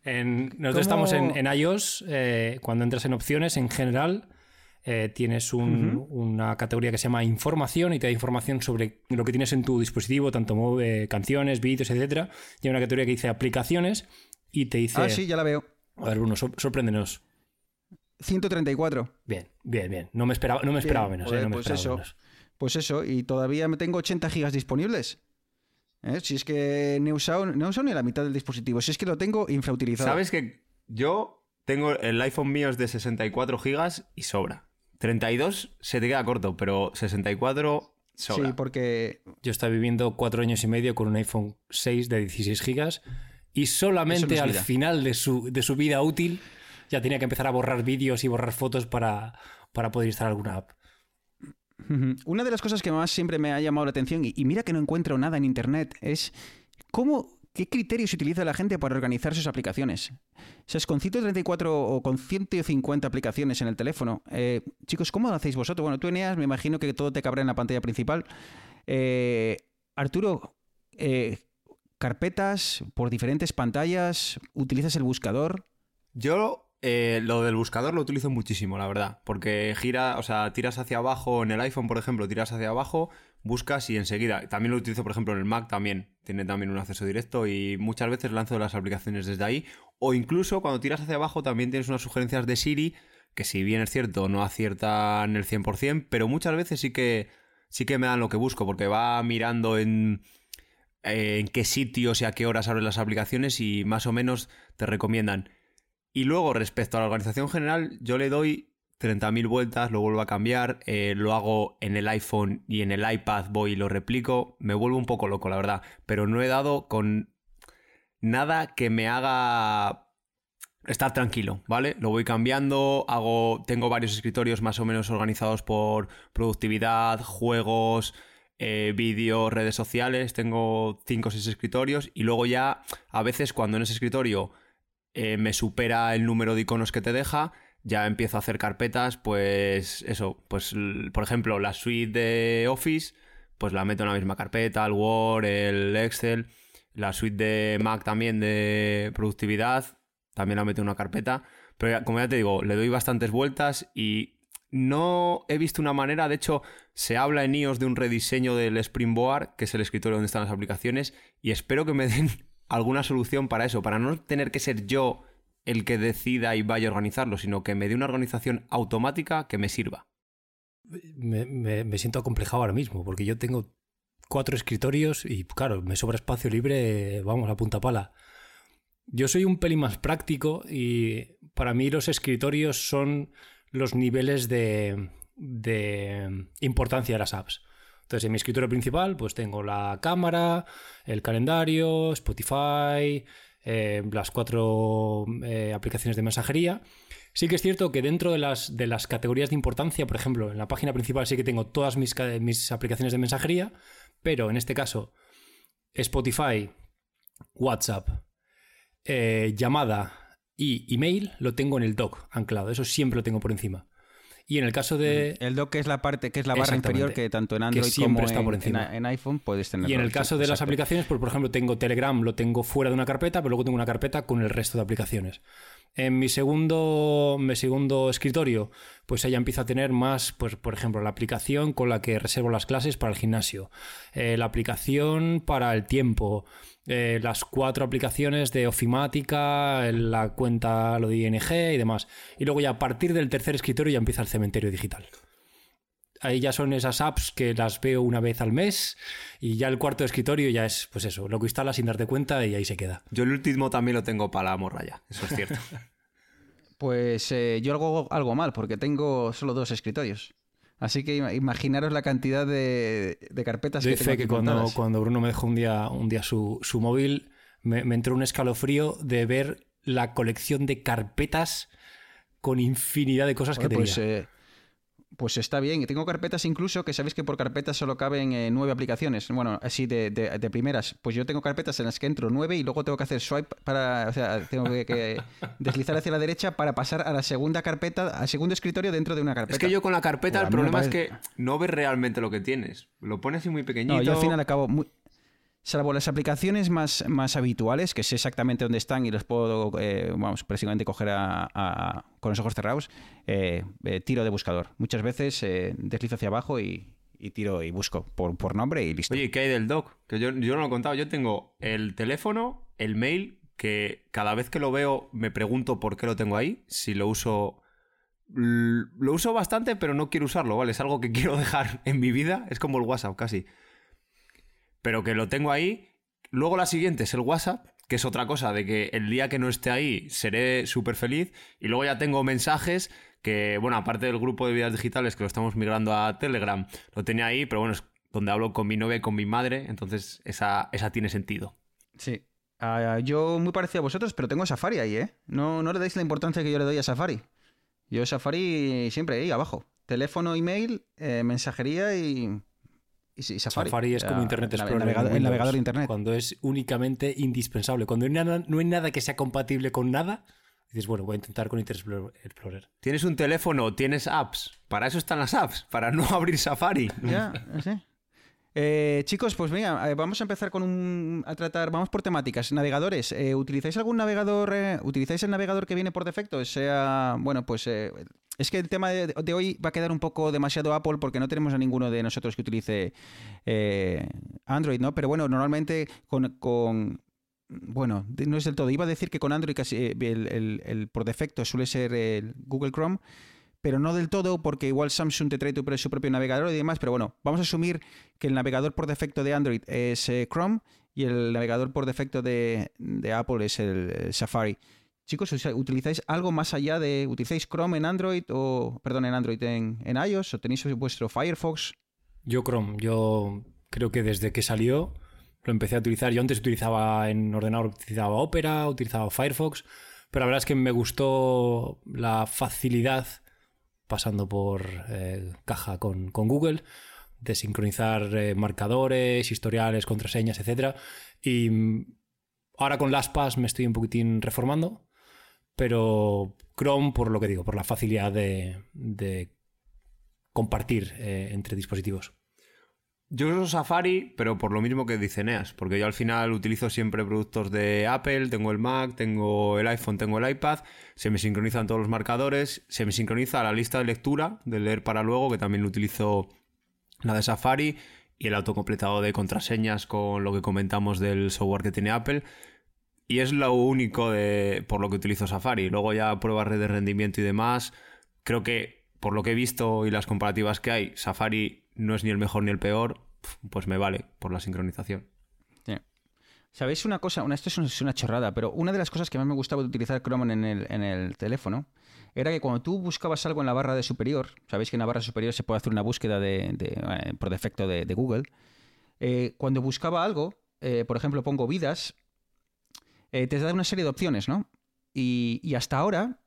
nosotros estamos en, iOS. Eh, cuando entras en opciones, en general, eh, tienes una categoría que se llama información y te da información sobre lo que tienes en tu dispositivo, tanto canciones, vídeos, etcétera. Y hay una categoría que dice aplicaciones y te dice. Ah, sí, ya la veo. A ver, Bruno, sorpréndenos. 134. Bien, bien, bien. No me esperaba, no me esperaba menos. no me pues esperaba menos. Pues eso, y todavía me tengo 80 gigas disponibles. ¿Eh? Si es que no he, usado, ni la mitad del dispositivo, si es que lo tengo infrautilizado. ¿Sabes que yo tengo el iPhone mío es de 64 gigas y sobra? 32 se te queda corto, pero 64 sobra. Sí, porque... Yo estaba viviendo cuatro años y medio con un iPhone 6 de 16 gigas y solamente al final de su, de su vida útil ya tenía que empezar a borrar vídeos y borrar fotos para, para poder instalar alguna app. Una de las cosas que más siempre me ha llamado la atención, y, mira que no encuentro nada en Internet, es cómo ¿Qué criterios utiliza la gente para organizar sus aplicaciones? O sea, es con 134 o con 150 aplicaciones en el teléfono. Eh, chicos, ¿cómo lo hacéis vosotros? Bueno, tú, Eneas, me imagino que todo te cabrá en la pantalla principal. Eh, Arturo, eh, carpetas por diferentes pantallas, ¿utilizas el buscador? Yo eh, lo del buscador lo utilizo muchísimo, la verdad. Porque gira, o sea, tiras hacia abajo en el iPhone, por ejemplo, tiras hacia abajo, buscas y enseguida. También lo utilizo, por ejemplo, en el Mac también. Tiene también un acceso directo y muchas veces lanzo las aplicaciones desde ahí. O incluso cuando tiras hacia abajo también tienes unas sugerencias de Siri, que si bien es cierto, no aciertan el 100%, pero muchas veces sí que, sí que me dan lo que busco, porque va mirando en en qué sitios y a qué horas abren las aplicaciones y más o menos te recomiendan y luego, respecto a la organización general, yo le doy 30.000 vueltas, lo vuelvo a cambiar, eh, lo hago en el iPhone y en el iPad voy y lo replico. Me vuelvo un poco loco, la verdad. Pero no he dado con nada que me haga estar tranquilo, ¿vale? Lo voy cambiando, hago, tengo varios escritorios más o menos organizados por productividad, juegos, eh, redes sociales, tengo 5 o 6 escritorios y luego ya a veces cuando en ese escritorio eh, me supera el número de iconos que te deja, ya empiezo a hacer carpetas, pues eso, pues por ejemplo la suite de Office, pues la meto en la misma carpeta, el Word, el Excel, la suite de Mac también de productividad, también la meto en una carpeta, pero como ya te digo, le doy bastantes vueltas y no he visto una manera, de hecho se habla en iOS de un rediseño del Springboard, que es el escritorio donde están las aplicaciones, y espero que me den alguna solución para eso, para no tener que ser yo el que decida y vaya a organizarlo, sino que me dé una organización automática que me sirva. Me, siento acomplejado ahora mismo, porque yo tengo cuatro escritorios y, claro, me sobra espacio libre, vamos, a punta pala. Yo soy un pelín más práctico y para mí los escritorios son los niveles de, importancia de las apps. Entonces, en mi escritorio principal, pues tengo la cámara, el calendario, Spotify, eh, las cuatro eh, aplicaciones de mensajería. Sí que es cierto que dentro de las, categorías de importancia, por ejemplo, en la página principal sí que tengo todas mis, mis aplicaciones de mensajería, pero en este caso, Spotify, WhatsApp, eh, llamada y email lo tengo en el dock anclado. Eso siempre lo tengo por encima. Y en el caso de... El dock es la parte, que es la barra inferior que tanto en Android como en, iPhone puedes tener. Y en el caso de las aplicaciones, pues por ejemplo tengo Telegram, lo tengo fuera de una carpeta, pero luego tengo una carpeta con el resto de aplicaciones. En mi segundo, mi segundo escritorio, pues ella empieza a tener más, pues, por ejemplo, la aplicación con la que reservo las clases para el gimnasio, eh, la aplicación para el tiempo, eh, las cuatro aplicaciones de ofimática, la cuenta, lo de ING y demás. Y luego ya a partir del tercer escritorio ya empieza el cementerio digital. Ahí ya son esas apps que las veo una vez al mes y ya el cuarto escritorio ya es, pues eso, lo que instalas sin darte cuenta y ahí se queda. Yo el último también lo tengo para la morra ya, eso es cierto. pues eh, yo hago algo mal porque tengo solo dos escritorios. Así que imaginaros la cantidad de, carpetas que tengo. que cuando, cuando, Bruno me dejó un día, un día su, móvil, me, me, entró un escalofrío de ver la colección de carpetas con infinidad de cosas que pues, tenía. Eh, pues está bien. Tengo carpetas incluso que sabéis que por carpetas solo caben eh, nueve aplicaciones. Bueno, así de, de, primeras. Pues yo tengo carpetas en las que entro nueve y luego tengo que hacer swipe para. O sea, tengo que, deslizar hacia la derecha para pasar a la segunda carpeta, al segundo escritorio dentro de una carpeta. Es que yo con la carpeta el problema es que no ves realmente lo que tienes. Lo pones así muy pequeñito. No, yo al final acabo muy, Salvo las aplicaciones más, más habituales, que sé exactamente dónde están y los puedo, eh, vamos, prácticamente coger con los ojos cerrados, eh, eh, tiro de buscador. Muchas veces deslizo hacia abajo y, tiro y busco por, por, nombre y listo. Oye, ¿qué hay del doc? Que yo, yo no lo he contado. Yo tengo el teléfono, el mail, que cada vez que lo veo me pregunto por qué lo tengo ahí, si lo uso... Lo uso bastante, pero no quiero usarlo, ¿vale? Es algo que quiero dejar en mi vida. Es como el WhatsApp, casi pero que lo tengo ahí. Luego la siguiente es el WhatsApp, que es otra cosa, de que el día que no esté ahí seré súper feliz. Y luego ya tengo mensajes que, bueno, aparte del grupo de vidas digitales que lo estamos migrando a Telegram, lo tenía ahí, pero bueno, es donde hablo con mi novia y con mi madre, entonces esa, esa tiene sentido. Sí. Ah, yo muy parecido a vosotros, pero tengo Safari ahí, ¿eh? No, no le dais la importancia que yo le doy a Safari. Yo Safari siempre ahí abajo. Teléfono, email, eh, mensajería y Safari. es como Internet Explorer. El navegador, de Internet. Cuando es únicamente indispensable. Cuando no hay nada que sea compatible con nada, dices, bueno, voy a intentar con Internet Explorer. Tienes un teléfono, tienes apps. Para eso están las apps, para no abrir Safari. Ya, sí. Eh, chicos, pues venga, eh, vamos a empezar con un. a tratar. Vamos por temáticas. Navegadores. Eh, ¿Utilizáis algún navegador? ¿Utilizáis el navegador que viene por defecto? Sea. Bueno, pues. es que el tema de, hoy va a quedar un poco demasiado Apple porque no tenemos a ninguno de nosotros que utilice Android, ¿no? Pero bueno, normalmente con, bueno, no es del todo. Iba a decir que con Android casi el, por defecto suele ser el Google Chrome, pero no del todo porque igual Samsung te trae su propio navegador y demás, pero bueno, vamos a asumir que el navegador por defecto de Android es eh, Chrome y el navegador por defecto de, Apple es el, Safari. Chicos, ¿utilizáis algo más allá de... ¿Utilizáis Chrome en Android o... Perdón, en Android, en, en iOS o tenéis vuestro Firefox? Yo Chrome, yo creo que desde que salió lo empecé a utilizar. Yo antes utilizaba en ordenador, utilizaba Opera, utilizaba Firefox, pero la verdad es que me gustó la facilidad pasando por eh, caja con, Google, de sincronizar eh, marcadores, historiales, contraseñas, etc. Y mm, ahora con LastPass me estoy un poquitín reformando, pero Chrome, por lo que digo, por la facilidad de, compartir eh, entre dispositivos. Yo uso Safari, pero por lo mismo que dice Neas, porque yo al final utilizo siempre productos de Apple, tengo el Mac, tengo el iPhone, tengo el iPad, se me sincronizan todos los marcadores, se me sincroniza la lista de lectura, de leer para luego, que también utilizo la de Safari, y el autocompletado de contraseñas con lo que comentamos del software que tiene Apple. Y es lo único de, por lo que utilizo Safari. Luego ya pruebas de rendimiento y demás. Creo que por lo que he visto y las comparativas que hay, Safari no es ni el mejor ni el peor, pues me vale por la sincronización. ¿Sabéis una cosa? esto es una chorrada, pero una de las cosas que más me gustaba de utilizar Chrome en el, en el teléfono era que cuando tú buscabas algo en la barra de superior, sabéis que en la barra superior se puede hacer una búsqueda de, eh, por defecto de, Google, eh, cuando buscaba algo, eh, por ejemplo, pongo vidas, te da una serie de opciones, ¿no? Y hasta ahora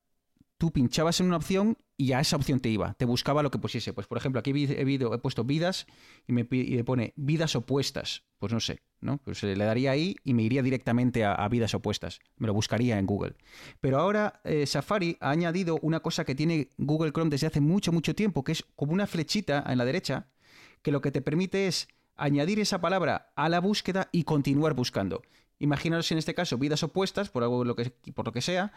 tú pinchabas en una opción y a esa opción te iba, te buscaba lo que pusiese. Pues por ejemplo, aquí he, he puesto vidas y me, pone vidas opuestas. Pues no sé, ¿no? Pues le daría ahí y me iría directamente a, vidas opuestas. Me lo buscaría en Google. Pero ahora eh, Safari ha añadido una cosa que tiene Google Chrome desde hace mucho, mucho tiempo, que es como una flechita en la derecha, que lo que te permite es añadir esa palabra a la búsqueda y continuar buscando. imaginaros en este caso vidas opuestas, por algo lo que, por lo que sea,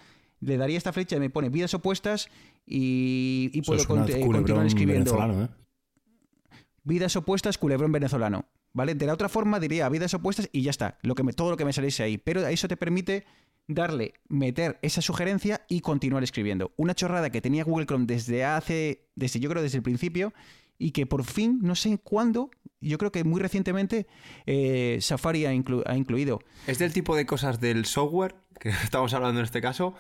le daría esta flecha y me pone vidas opuestas y, y puedo continuar escribiendo. ¿eh? Vidas opuestas, culebrón venezolano. ¿Vale? De la otra forma diría vidas opuestas y ya está, lo que todo lo que me saliese ahí. Pero eso te permite darle, meter esa sugerencia y continuar escribiendo. Una chorrada que tenía Google Chrome desde hace, desde yo creo desde el principio y que por fin, no sé cuándo, yo creo que muy recientemente eh, Safari ha, incluido. Es del tipo de cosas del software que estamos hablando en este caso,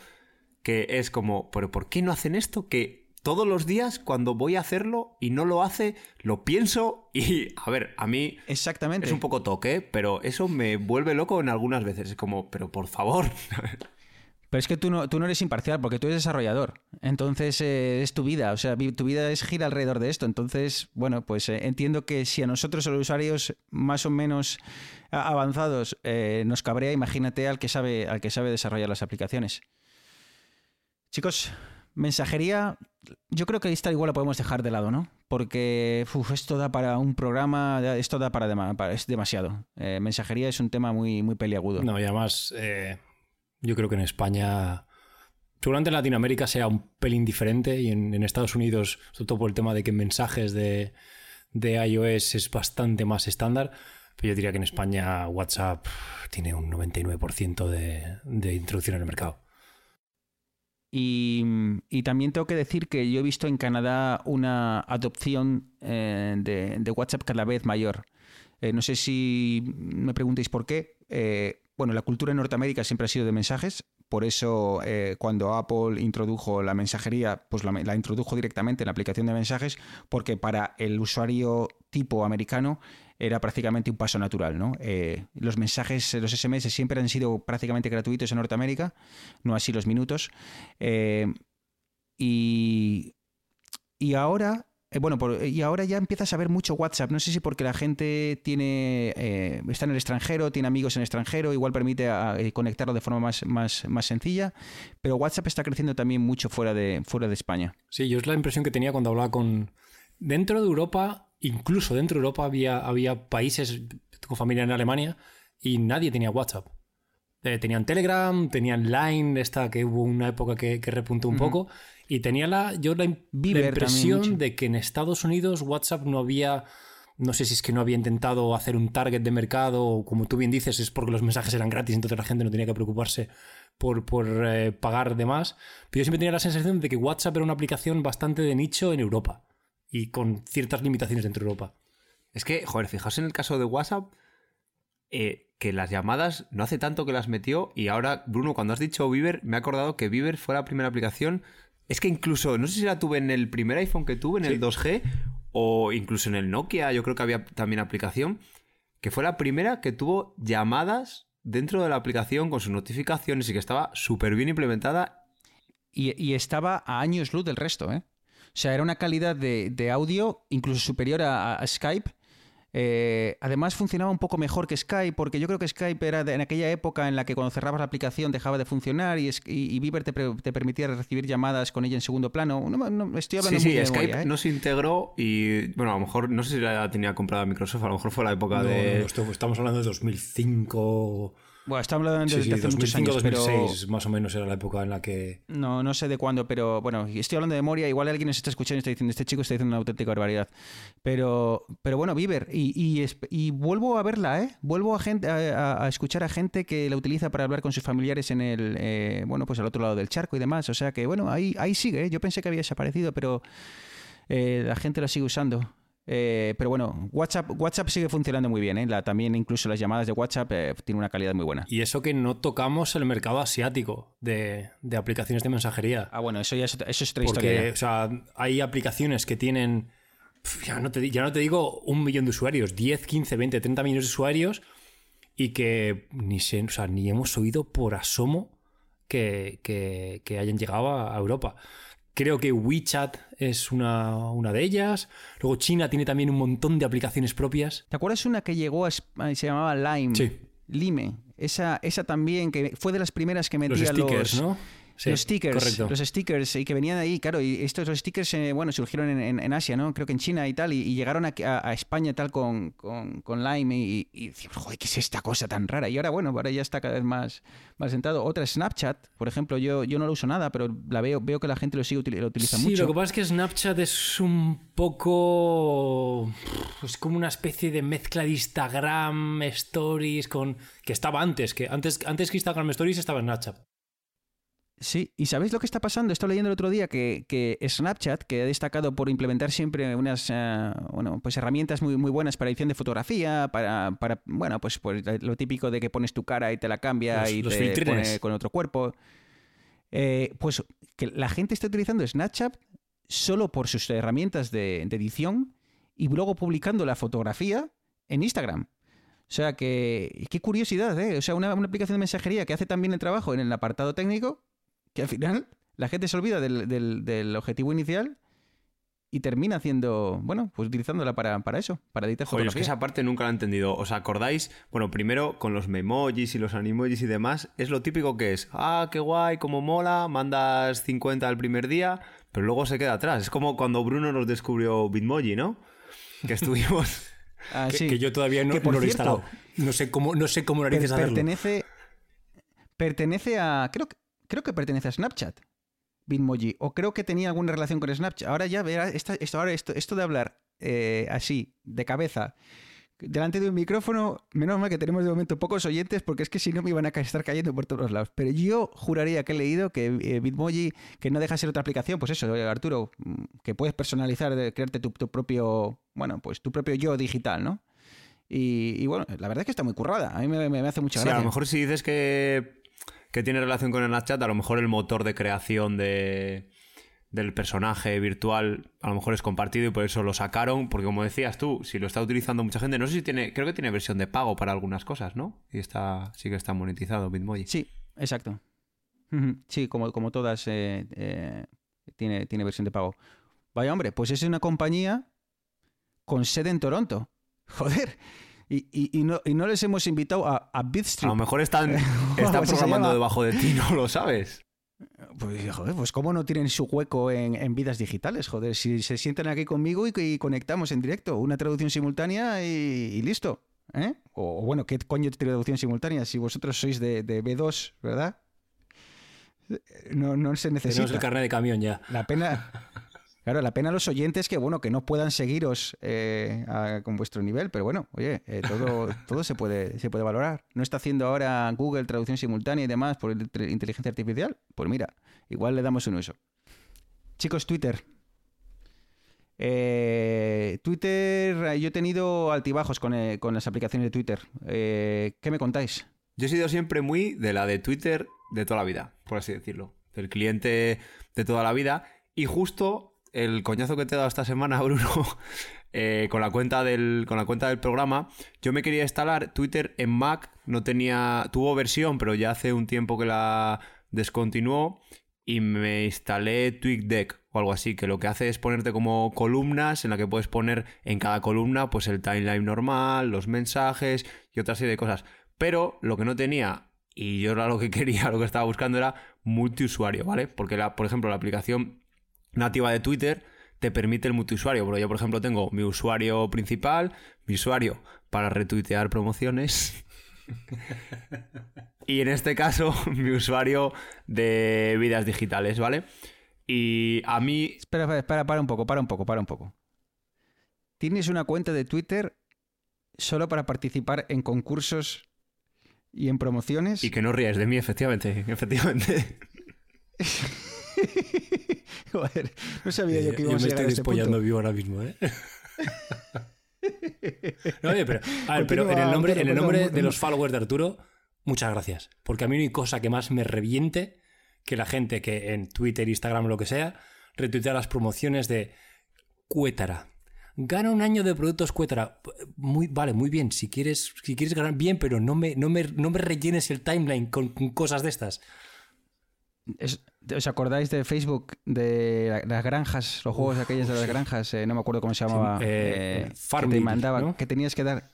que es como, pero ¿por qué no hacen esto? Que todos los días cuando voy a hacerlo y no lo hace, lo pienso y, a ver, a mí Exactamente. es un poco toque, pero eso me vuelve loco en algunas veces. Es como, pero por favor. Pero es que tú no, tú no eres imparcial porque tú eres desarrollador. Entonces eh, es tu vida. O sea, tu vida es gira alrededor de esto. Entonces, bueno, pues eh, entiendo que si a nosotros, los usuarios más o menos avanzados, eh, nos cabrea, imagínate al que sabe, al que sabe desarrollar las aplicaciones. Chicos, Mensajería, yo creo que esta igual la podemos dejar de lado, ¿no? Porque esto da para un programa, esto da para, es demasiado. Eh, mensajería es un tema muy, muy peliagudo. No, y además, eh, yo creo que en España, seguramente en Latinoamérica sea un pelín diferente y en, Estados Unidos, sobre todo por el tema de que mensajes de, de iOS es bastante más estándar. Pero yo diría que en España WhatsApp tiene un 99% de, de introducción en el mercado. Y, también tengo que decir que yo he visto en Canadá una adopción eh, de, WhatsApp cada vez mayor. Eh, no sé si me preguntéis por qué. Eh, bueno, la cultura en Norteamérica siempre ha sido de mensajes, por eso cuando Apple introdujo la mensajería, pues la, introdujo directamente en la aplicación de mensajes, porque para el usuario tipo americano era prácticamente un paso natural. ¿no? Eh, los mensajes, los SMS siempre han sido prácticamente gratuitos en Norteamérica, no así los minutos. Eh, y, y ahora eh, bueno, y ahora ya empiezas a ver mucho WhatsApp. No sé si porque la gente tiene está en el extranjero, tiene amigos en el extranjero, igual permite conectarlo de forma más, más, más, sencilla. Pero WhatsApp está creciendo también mucho fuera de, fuera de España. Sí, yo es la impresión que tenía cuando hablaba con. Dentro de Europa incluso dentro de Europa había, había países, tengo familia en Alemania, y nadie tenía WhatsApp. Eh, tenían Telegram, tenían Line, esta que hubo una época que, repuntó un poco, y tenía la, yo la, impresión de que en Estados Unidos WhatsApp no había, no sé si es que no había intentado hacer un target de mercado, o como tú bien dices, es porque los mensajes eran gratis, entonces la gente no tenía que preocuparse por, por eh, pagar de más, pero yo siempre tenía la sensación de que WhatsApp era una aplicación bastante de nicho en Europa y con ciertas limitaciones dentro de Europa. Es que, joder, fijaos en el caso de WhatsApp, eh, que las llamadas no hace tanto que las metió y ahora, Bruno, cuando has dicho Viver, me he acordado que Viver fue la primera aplicación. Es que incluso, no sé si la tuve en el primer iPhone que tuve, en el 2G, o incluso en el Nokia, yo creo que había también aplicación, que fue la primera que tuvo llamadas dentro de la aplicación con sus notificaciones y que estaba súper bien implementada. Y, y, estaba a años luz del resto, ¿eh? O sea, era una calidad de, audio incluso superior a, Skype. Eh, además funcionaba un poco mejor que Skype, porque yo creo que Skype era en aquella época en la que cuando cerrabas la aplicación dejaba de funcionar y, y, Viber te, permitía recibir llamadas con ella en segundo plano. No, estoy hablando sí, sí, Skype ¿eh? no se integró y, bueno, a lo mejor, no sé si la tenía comprada Microsoft, a lo mejor fue la época de... estamos hablando de 2005... Bueno, estamos hablando de, sí, hace muchos años, 2006 más o menos era la época en la que... No, no sé de cuándo, pero bueno, estoy hablando de memoria, igual alguien nos está escuchando y está diciendo, este chico está diciendo una auténtica barbaridad. Pero, pero bueno, Viver, y, y, vuelvo a verla, ¿eh? Vuelvo a, gente, a, escuchar a gente que la utiliza para hablar con sus familiares en el, eh, bueno, pues al otro lado del charco y demás. O sea que, bueno, ahí, ahí sigue, ¿eh? Yo pensé que había desaparecido, pero eh, la gente la sigue usando. Eh, pero bueno, WhatsApp, WhatsApp sigue funcionando muy bien. ¿eh? también incluso las llamadas de WhatsApp eh, tienen una calidad muy buena. Y eso que no tocamos el mercado asiático de, aplicaciones de mensajería. Ah, bueno, eso ya es, eso es otra historia. O sea, hay aplicaciones que tienen, ya no, te, ya no te digo un millón de usuarios, 10, 15, 20, 30 millones de usuarios y que ni, se, ni hemos oído por asomo que, que hayan llegado a Europa. Creo que WeChat es una, una, de ellas. Luego China tiene también un montón de aplicaciones propias. ¿Te acuerdas una que llegó a se llamaba Lime? Sí. Lime. Esa, esa también, que fue de las primeras que metía los... stickers, ¿no? Los stickers, los stickers y que venían ahí, claro, y estos los stickers, eh, bueno, surgieron en, Asia, ¿no? Creo que en China y tal, y, llegaron a, a, España tal con, con, Lime y, y, joder, ¿qué es esta cosa tan rara? Y ahora, bueno, ahora ya está cada vez más, más sentado. Otra, Snapchat, por ejemplo, yo, yo no lo uso nada, pero la veo, veo que la gente lo sigue lo utiliza mucho. Sí, lo que pasa es que Snapchat es un poco, es como una especie de mezcla de Instagram, Stories, con que estaba antes, que antes, antes que Instagram Stories estaba Snapchat. Sí, y ¿sabéis lo que está pasando? Estoy leyendo el otro día que, que Snapchat, que ha destacado por implementar siempre unas eh, bueno, pues herramientas muy, muy buenas para edición de fotografía, para, para bueno, pues, pues, lo típico de que pones tu cara y te la cambia y te pone con otro cuerpo. Eh, pues que la gente está utilizando Snapchat solo por sus herramientas de, edición y luego publicando la fotografía en Instagram. O sea que, qué curiosidad, ¿eh? O sea, una, una aplicación de mensajería que hace también el trabajo en el apartado técnico que al final la gente se olvida del, objetivo inicial y termina haciendo, bueno, pues utilizándola para, eso, para editar Joder, es que esa parte nunca la he entendido. ¿Os acordáis? Bueno, primero con los memojis y los animojis y demás, es lo típico que es, ah, qué guay, cómo mola, mandas 50 al primer día, pero luego se queda atrás. Es como cuando Bruno nos descubrió Bitmoji, ¿no? Que estuvimos... ah, sí. que, yo todavía no, lo he instalado. No sé cómo, no sé cómo narices. Pertenece, pertenece a... Creo que creo que pertenece a Snapchat, Bitmoji, o creo que tenía alguna relación con Snapchat. Ahora ya verás, esto, ahora esto, esto de hablar eh, así, de cabeza, delante de un micrófono, menos mal que tenemos de momento pocos oyentes, porque es que si no me iban a estar cayendo por todos lados. Pero yo juraría que he leído que eh, Bitmoji, que no deja de ser otra aplicación, pues eso, Arturo, que puedes personalizar, crearte tu, propio, bueno, pues tu propio yo digital, ¿no? Y, bueno, la verdad es que está muy currada. A mí me, hace mucha gracia. a lo mejor si dices que que tiene relación con el Snapchat, a lo mejor el motor de creación de, del personaje virtual a lo mejor es compartido y por eso lo sacaron, porque como decías tú, si lo está utilizando mucha gente, no sé si tiene, creo que tiene versión de pago para algunas cosas, ¿no? Y está, sí que está monetizado Bitmoji. Sí, exacto. Sí, como, como todas, eh, eh, tiene, tiene versión de pago. Vaya hombre, pues es una compañía con sede en Toronto. Joder, y, no, les hemos invitado a, a Bitstream. A lo mejor están, están programando debajo de ti, no lo sabes. Pues, joder, pues cómo no tienen su hueco en, vidas digitales, joder. Si se sientan aquí conmigo y, conectamos en directo, una traducción simultánea y, listo. ¿eh? O, bueno, ¿qué coño de traducción simultánea? Si vosotros sois de, de B2, ¿verdad? No, no se necesita. Tenemos el carnet de camión ya. La pena, Claro, la pena a los oyentes que, bueno, que no puedan seguiros eh, con vuestro nivel, pero bueno, oye, eh, todo, todo se, puede, se puede valorar. ¿No está haciendo ahora Google traducción simultánea y demás por inteligencia artificial? Pues mira, igual le damos un uso. Chicos, Twitter. Eh, Twitter, yo he tenido altibajos con, con las aplicaciones de Twitter. ¿Qué me contáis? Yo he sido siempre muy de la de Twitter de toda la vida, por así decirlo. Del cliente de toda la vida. Y justo el coñazo que te he dado esta semana, Bruno, eh, con, la cuenta del, con la cuenta del programa, yo me quería instalar Twitter en Mac, no tenía, tuvo versión, pero ya hace un tiempo que la descontinuó y me instalé TweetDeck o algo así, que lo que hace es ponerte como columnas en la que puedes poner en cada columna pues el timeline normal, los mensajes y otra serie de cosas. Pero lo que no tenía y yo era lo que quería, lo que estaba buscando era multiusuario, ¿vale? Porque la, por ejemplo la aplicación nativa de Twitter te permite el multiusuario. Pero yo, por ejemplo, tengo mi usuario principal, mi usuario para retuitear promociones. y en este caso, mi usuario de vidas digitales, ¿vale? Y a mí. Espera, espera, para un poco, para un poco, para un poco. ¿Tienes una cuenta de Twitter solo para participar en concursos y en promociones? Y que no ríes de mí, efectivamente, efectivamente. no sabía yo que íbamos yo me estoy despollando vivo ahora mismo, ¿eh? no, oye, pero, a ver, pero en el nombre, en el nombre de los followers de Arturo, muchas gracias. Porque a mí no hay cosa que más me reviente que la gente que en Twitter, Instagram lo que sea, retuitea las promociones de Cuétara. Gana un año de productos Cuétara. Muy, vale, muy bien. Si quieres, si quieres ganar bien, pero no me, no me, no me rellenes el timeline con cosas de estas. ¿Os acordáis de Facebook, de las granjas, los juegos aquellos de las granjas? Eh, no me acuerdo cómo se llamaba. Eh, eh, que te mandaba, que tenías que dar.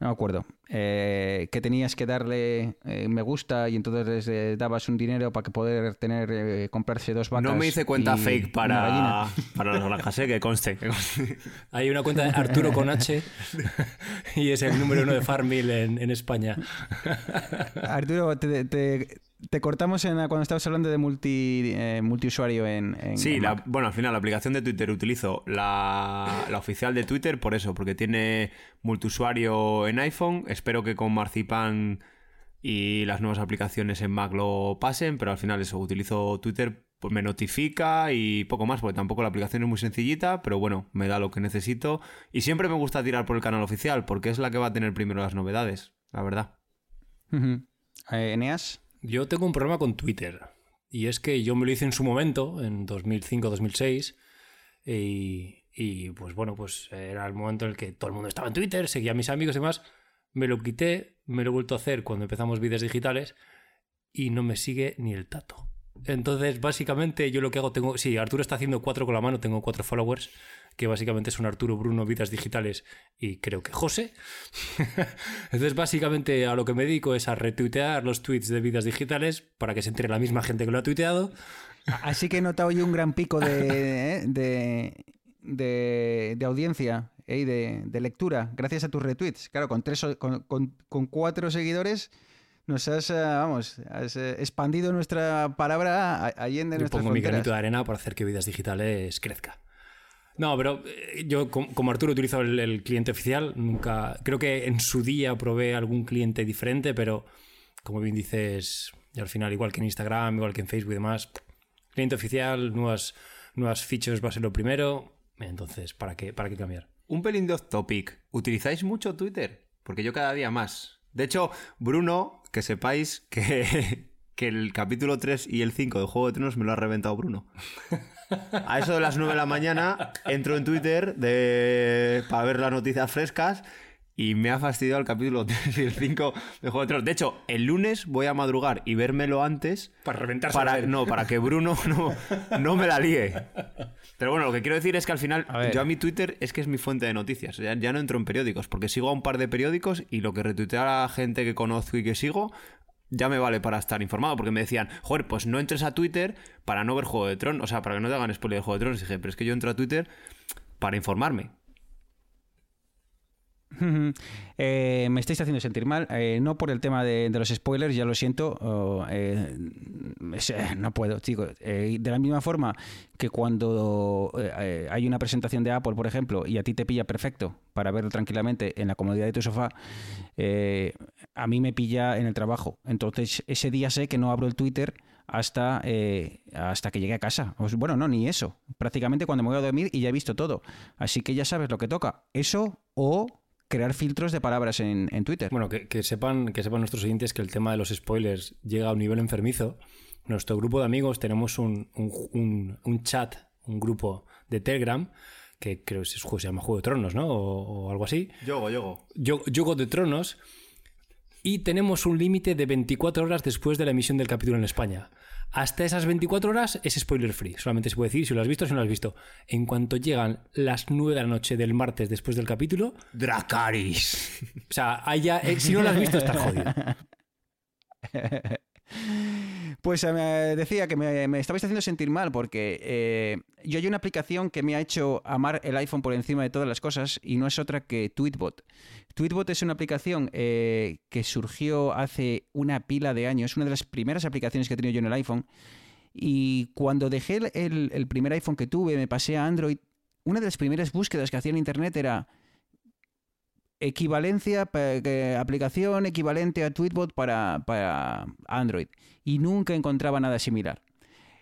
no me acuerdo, eh, que tenías que darle eh, me gusta y entonces les dabas un dinero para que poder tener eh, comprarse dos vacas. No me hice cuenta fake para, para las granjas, que conste, Hay una cuenta de Arturo con H y es el número uno de Farmville en, en España. Arturo, te, te cortamos en cuando estabas hablando de multi, eh, multiusuario en, Sí, bueno, al final la aplicación de Twitter utilizo la, oficial de Twitter por eso, porque tiene multiusuario en iPhone. Espero que con Marzipan y las nuevas aplicaciones en Mac lo pasen, pero al final eso, utilizo Twitter, pues me notifica y poco más, porque tampoco la aplicación es muy sencillita, pero bueno, me da lo que necesito. Y siempre me gusta tirar por el canal oficial, porque es la que va a tener primero las novedades, la verdad. Eh, Eneas. Yo tengo un problema con Twitter. Y es que yo me lo hice en su momento, en 2005-2006. Y, pues bueno, pues era el momento en el que todo el mundo estaba en Twitter, seguía a mis amigos y demás. Me lo quité, me lo he vuelto a hacer cuando empezamos vídeos digitales y no me sigue ni el tato. Entonces, básicamente, yo lo que hago, tengo. Sí, Arturo está haciendo cuatro con la mano, tengo cuatro followers que básicamente son Arturo, Bruno, Vidas Digitales y creo que José. Entonces, básicamente a lo que me dedico es a retuitear los tweets de Vidas Digitales para que se entre la misma gente que lo ha tuiteado. Así que he notado yo un gran pico de, ¿eh? de, audiencia ¿eh? y de, lectura gracias a tus retweets. Claro, con, tres, con, cuatro seguidores nos has, eh, vamos, has expandido nuestra palabra allí en nuestras pongo mi granito de arena para hacer que Vidas Digitales crezca. No, pero eh, yo como Arturo utilizo el, cliente oficial, nunca. Creo que en su día probé algún cliente diferente, pero como bien dices, y al final, igual que en Instagram, igual que en Facebook y demás, cliente oficial, nuevas, nuevas features va a ser lo primero. Entonces, ¿para qué, para qué cambiar? Un pelín de off topic. ¿Utilizáis mucho Twitter? Porque yo cada día más. De hecho, Bruno, que sepáis que, que el capítulo 3 y el 5 de Juego de Tronos me lo ha reventado Bruno. A eso de las 9 de la mañana entro en Twitter de... para ver las noticias frescas y me ha fastidiado el capítulo 3 y el 5 de Juego de Tronos. De hecho, el lunes voy a madrugar y vérmelo antes. Para reventarse. Para, no, para que Bruno no, no me la líe. Pero bueno, lo que quiero decir es que al final, yo a mi Twitter es que es mi fuente de noticias. Ya, ya, no entro en periódicos, porque sigo a un par de periódicos y lo que retuitea la gente que conozco y que sigo, ya me vale para estar informado, porque me decían, joder, pues no entres a Twitter para no ver Juego de Tronos, o sea, para que no te hagan spoiler de Juego de Tronos. Y dije, pero es que yo entro a Twitter para informarme. Eh, me estáis haciendo sentir mal, eh, no por el tema de, los spoilers, ya lo siento, eh, no puedo, chicos. de la misma forma que cuando hay una presentación de Apple, por ejemplo, y a ti te pilla perfecto para verlo tranquilamente en la comodidad de tu sofá, a mí me pilla en el trabajo. Entonces, ese día sé que no abro el Twitter hasta, hasta que llegue a casa. Bueno, no, ni eso. Prácticamente cuando me voy a dormir y ya he visto todo. Así que ya sabes lo que toca. Eso o crear filtros de palabras en, Twitter. Bueno, que, sepan, que sepan nuestros oyentes que el tema de los spoilers llega a un nivel enfermizo. Nuestro grupo de amigos tenemos un, chat, un grupo de Telegram, que creo que se llama Juego de Tronos, ¿no? O, algo así. Yogo, Yogo. Yogo de Tronos. Y tenemos un límite de 24 horas después de la emisión del capítulo en España. Hasta esas 24 horas es spoiler free. Solamente se puede decir si lo has visto o si no lo has visto. En cuanto llegan las 9 de la noche del martes después del capítulo. Dracaris. O sea, eh, si no lo has visto, está jodido. Pues eh, decía que me, estabais haciendo sentir mal porque eh, yo hay una aplicación que me ha hecho amar el iPhone por encima de todas las cosas y no es otra que Tweetbot. Tweetbot es una aplicación eh, que surgió hace una pila de años, una de las primeras aplicaciones que he tenido yo en el iPhone. Y cuando dejé el primer iPhone que tuve, me pasé a Android, una de las primeras búsquedas que hacía en Internet era equivalencia, aplicación equivalente a Tweetbot para, Android. Y nunca encontraba nada similar.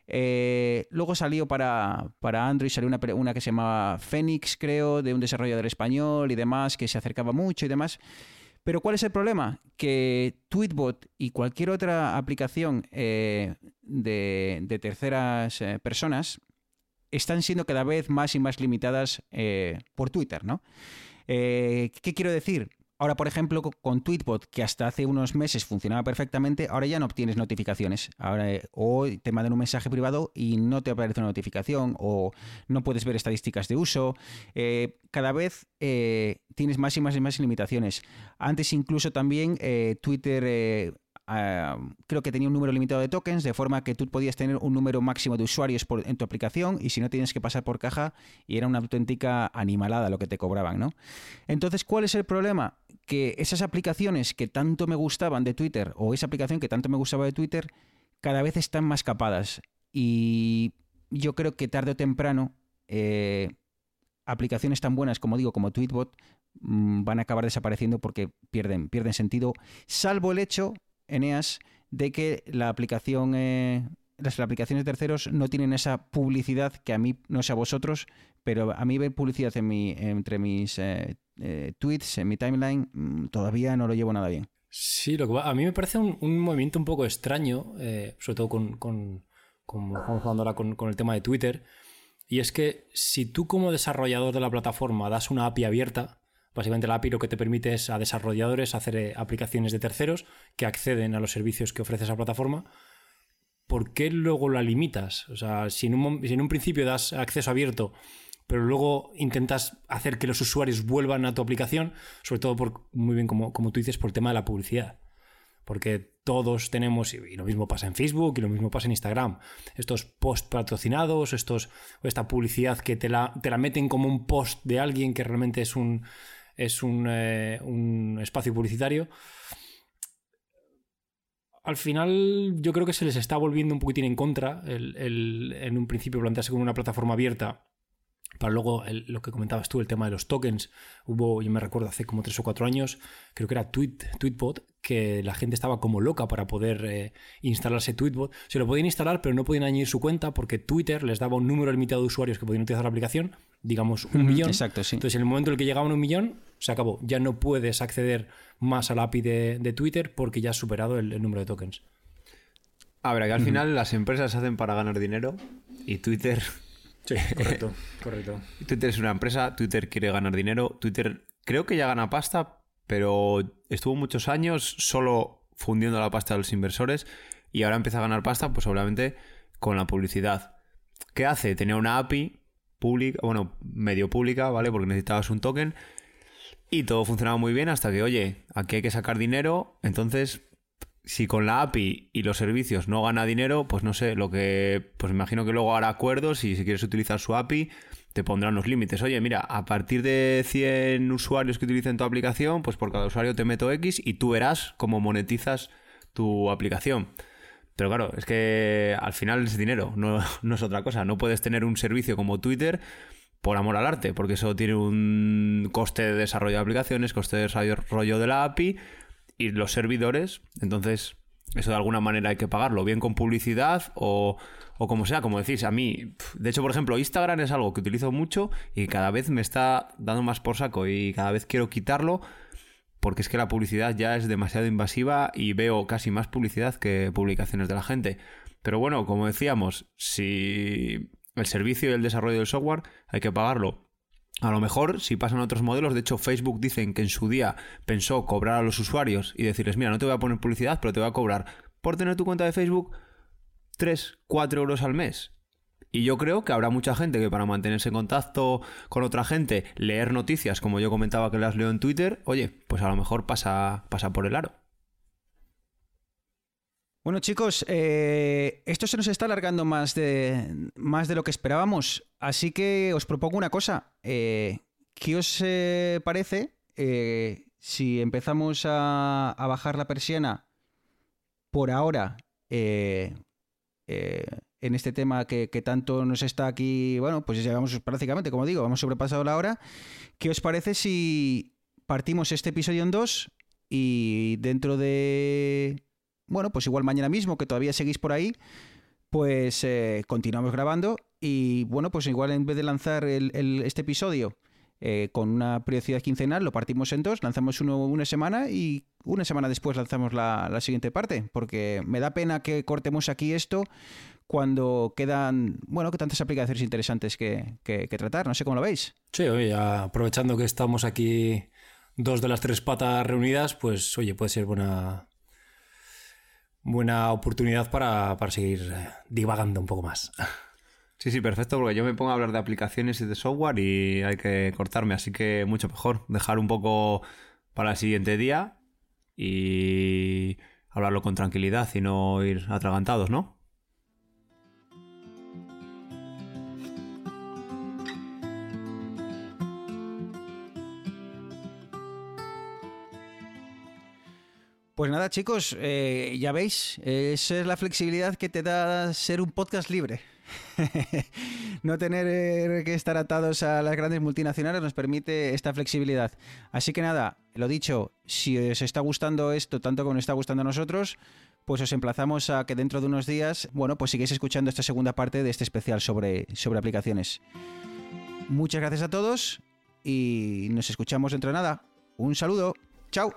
Eh, luego salió para, para Android, salió una, una, que se llamaba Phoenix, creo, de un desarrollador español y demás, que se acercaba mucho y demás. Pero ¿cuál es el problema? Que Tweetbot y cualquier otra aplicación eh, de, terceras eh, personas están siendo cada vez más y más limitadas por Twitter, ¿no? Eh, ¿Qué quiero decir? Ahora, por ejemplo, con Tweetbot, que hasta hace unos meses funcionaba perfectamente, ahora ya no obtienes notificaciones. Ahora, eh, o te mandan un mensaje privado y no te aparece una notificación, o no puedes ver estadísticas de uso. Eh, cada vez eh, tienes más y más y más limitaciones. Antes incluso también Twitter creo que tenía un número limitado de tokens, de forma que tú podías tener un número máximo de usuarios en tu aplicación y si no tienes que pasar por caja y era una auténtica animalada lo que te cobraban, ¿no? Entonces, ¿cuál es el problema? Que esas aplicaciones que tanto me gustaban de Twitter o esa aplicación que tanto me gustaba de Twitter cada vez están más capadas y yo creo que tarde o temprano eh, aplicaciones tan buenas como digo como Tweetbot mm, van a acabar desapareciendo porque pierden, pierden sentido, salvo el hecho Eneas, de que la aplicación, eh, las aplicaciones de terceros no tienen esa publicidad que a mí, no sé a vosotros, pero a mí ver publicidad en mi, entre mis eh, eh, tweets, en mi timeline, mm, todavía no lo llevo nada bien. Sí, lo que a mí me parece un, movimiento un poco extraño, sobre todo con, con, con, ahora con, con el tema de Twitter, y es que si tú como desarrollador de la plataforma das una API abierta, Básicamente la API lo que te permite es a desarrolladores hacer eh, aplicaciones de terceros que acceden a los servicios que ofrece esa plataforma. ¿Por qué luego la limitas? O sea, si en un, principio das acceso abierto, pero luego intentas hacer que los usuarios vuelvan a tu aplicación, sobre todo muy bien como, como tú dices, por el tema de la publicidad porque todos tenemos, y lo mismo pasa en Facebook y lo mismo pasa en Instagram, estos posts patrocinados, estos, esta publicidad que te la, te la meten como un post de alguien que realmente es un, es eh, un, espacio publicitario. Al final yo creo que se les está volviendo un poquitín en contra el, en un principio plantearse como una plataforma abierta para luego lo que comentabas tú, el tema de los tokens. Hubo, yo me recuerdo hace como tres o cuatro años, creo que era Tweet, Tweetbot, que la gente estaba como loca para poder eh, instalarse Tweetbot. Se lo podían instalar, pero no podían añadir su cuenta porque Twitter les daba un número limitado de usuarios que podían utilizar la aplicación, digamos un millón. Exacto, sí. Entonces, en el momento en el que llegaban a un millón, se acabó. Ya no puedes acceder más al API de, Twitter porque ya has superado el, número de tokens. A ver, que al final las empresas se hacen para ganar dinero y Twitter Sí, correcto, correcto. Twitter es una empresa, Twitter quiere ganar dinero, Twitter creo que ya gana pasta, pero estuvo muchos años solo fundiendo la pasta de los inversores y ahora empieza a ganar pasta, pues obviamente con la publicidad. ¿Qué hace? Tenía una API pública, bueno, medio pública, ¿vale? Porque necesitabas un token y todo funcionaba muy bien hasta que, oye, aquí hay que sacar dinero, entonces si con la API y los servicios no gana dinero, pues no sé, lo que. Pues imagino que luego hará acuerdos y si quieres utilizar su API, te pondrán los límites. Oye, mira, a partir de 100 usuarios que utilicen tu aplicación, pues por cada usuario te meto X y tú verás cómo monetizas tu aplicación. Pero claro, es que al final es dinero, no, no es otra cosa. No puedes tener un servicio como Twitter por amor al arte, porque eso tiene un coste de desarrollo de aplicaciones, coste de desarrollo de la API y los servidores. Entonces, eso de alguna manera hay que pagarlo, bien con publicidad o, o como sea, como decís, a mí, de hecho, por ejemplo, Instagram es algo que utilizo mucho y cada vez me está dando más por saco y cada vez quiero quitarlo porque es que la publicidad ya es demasiado invasiva y veo casi más publicidad que publicaciones de la gente. Pero bueno, como decíamos, si el servicio y el desarrollo del software hay que pagarlo a lo mejor, si pasan otros modelos, de hecho Facebook dicen que en su día pensó cobrar a los usuarios y decirles, mira, no te voy a poner publicidad, pero te voy a cobrar por tener tu cuenta de Facebook 3, 4 euros al mes. Y yo creo que habrá mucha gente que para mantenerse en contacto con otra gente, leer noticias, como yo comentaba que las leo en Twitter, oye, pues a lo mejor pasa, pasa por el aro. Bueno chicos, eh, esto se nos está alargando más de, más de lo que esperábamos, así que os propongo una cosa. Eh, ¿Qué os eh, parece si empezamos a, bajar la persiana por ahora en este tema que, que, tanto nos está aquí, bueno, pues llevamos prácticamente, como digo, hemos sobrepasado la hora. ¿Qué os parece si partimos este episodio en dos y dentro de bueno, pues igual mañana mismo, que todavía seguís por ahí, pues eh, continuamos grabando y bueno, pues igual en vez de lanzar este episodio eh, con una periodicidad quincenal, lo partimos en dos, lanzamos uno una semana y una semana después lanzamos la, siguiente parte, porque me da pena que cortemos aquí esto cuando quedan, bueno, que tantas aplicaciones interesantes que, tratar, no sé cómo lo veis. Sí, oye, aprovechando que estamos aquí dos de las tres patas reunidas, pues oye, puede ser buena, buena oportunidad para, para seguir eh, divagando un poco más. Sí, sí, perfecto, porque yo me pongo a hablar de aplicaciones y de software y hay que cortarme, así que mucho mejor dejar un poco para el siguiente día y hablarlo con tranquilidad y no ir atragantados, ¿no? Pues nada, chicos, eh, ya veis, esa es la flexibilidad que te da ser un podcast libre. no tener eh, que estar atados a las grandes multinacionales nos permite esta flexibilidad. Así que nada, lo dicho, si os está gustando esto tanto como nos está gustando a nosotros, pues os emplazamos a que dentro de unos días, bueno, pues sigáis escuchando esta segunda parte de este especial sobre, sobre aplicaciones. Muchas gracias a todos y nos escuchamos dentro de nada. Un saludo. Chao.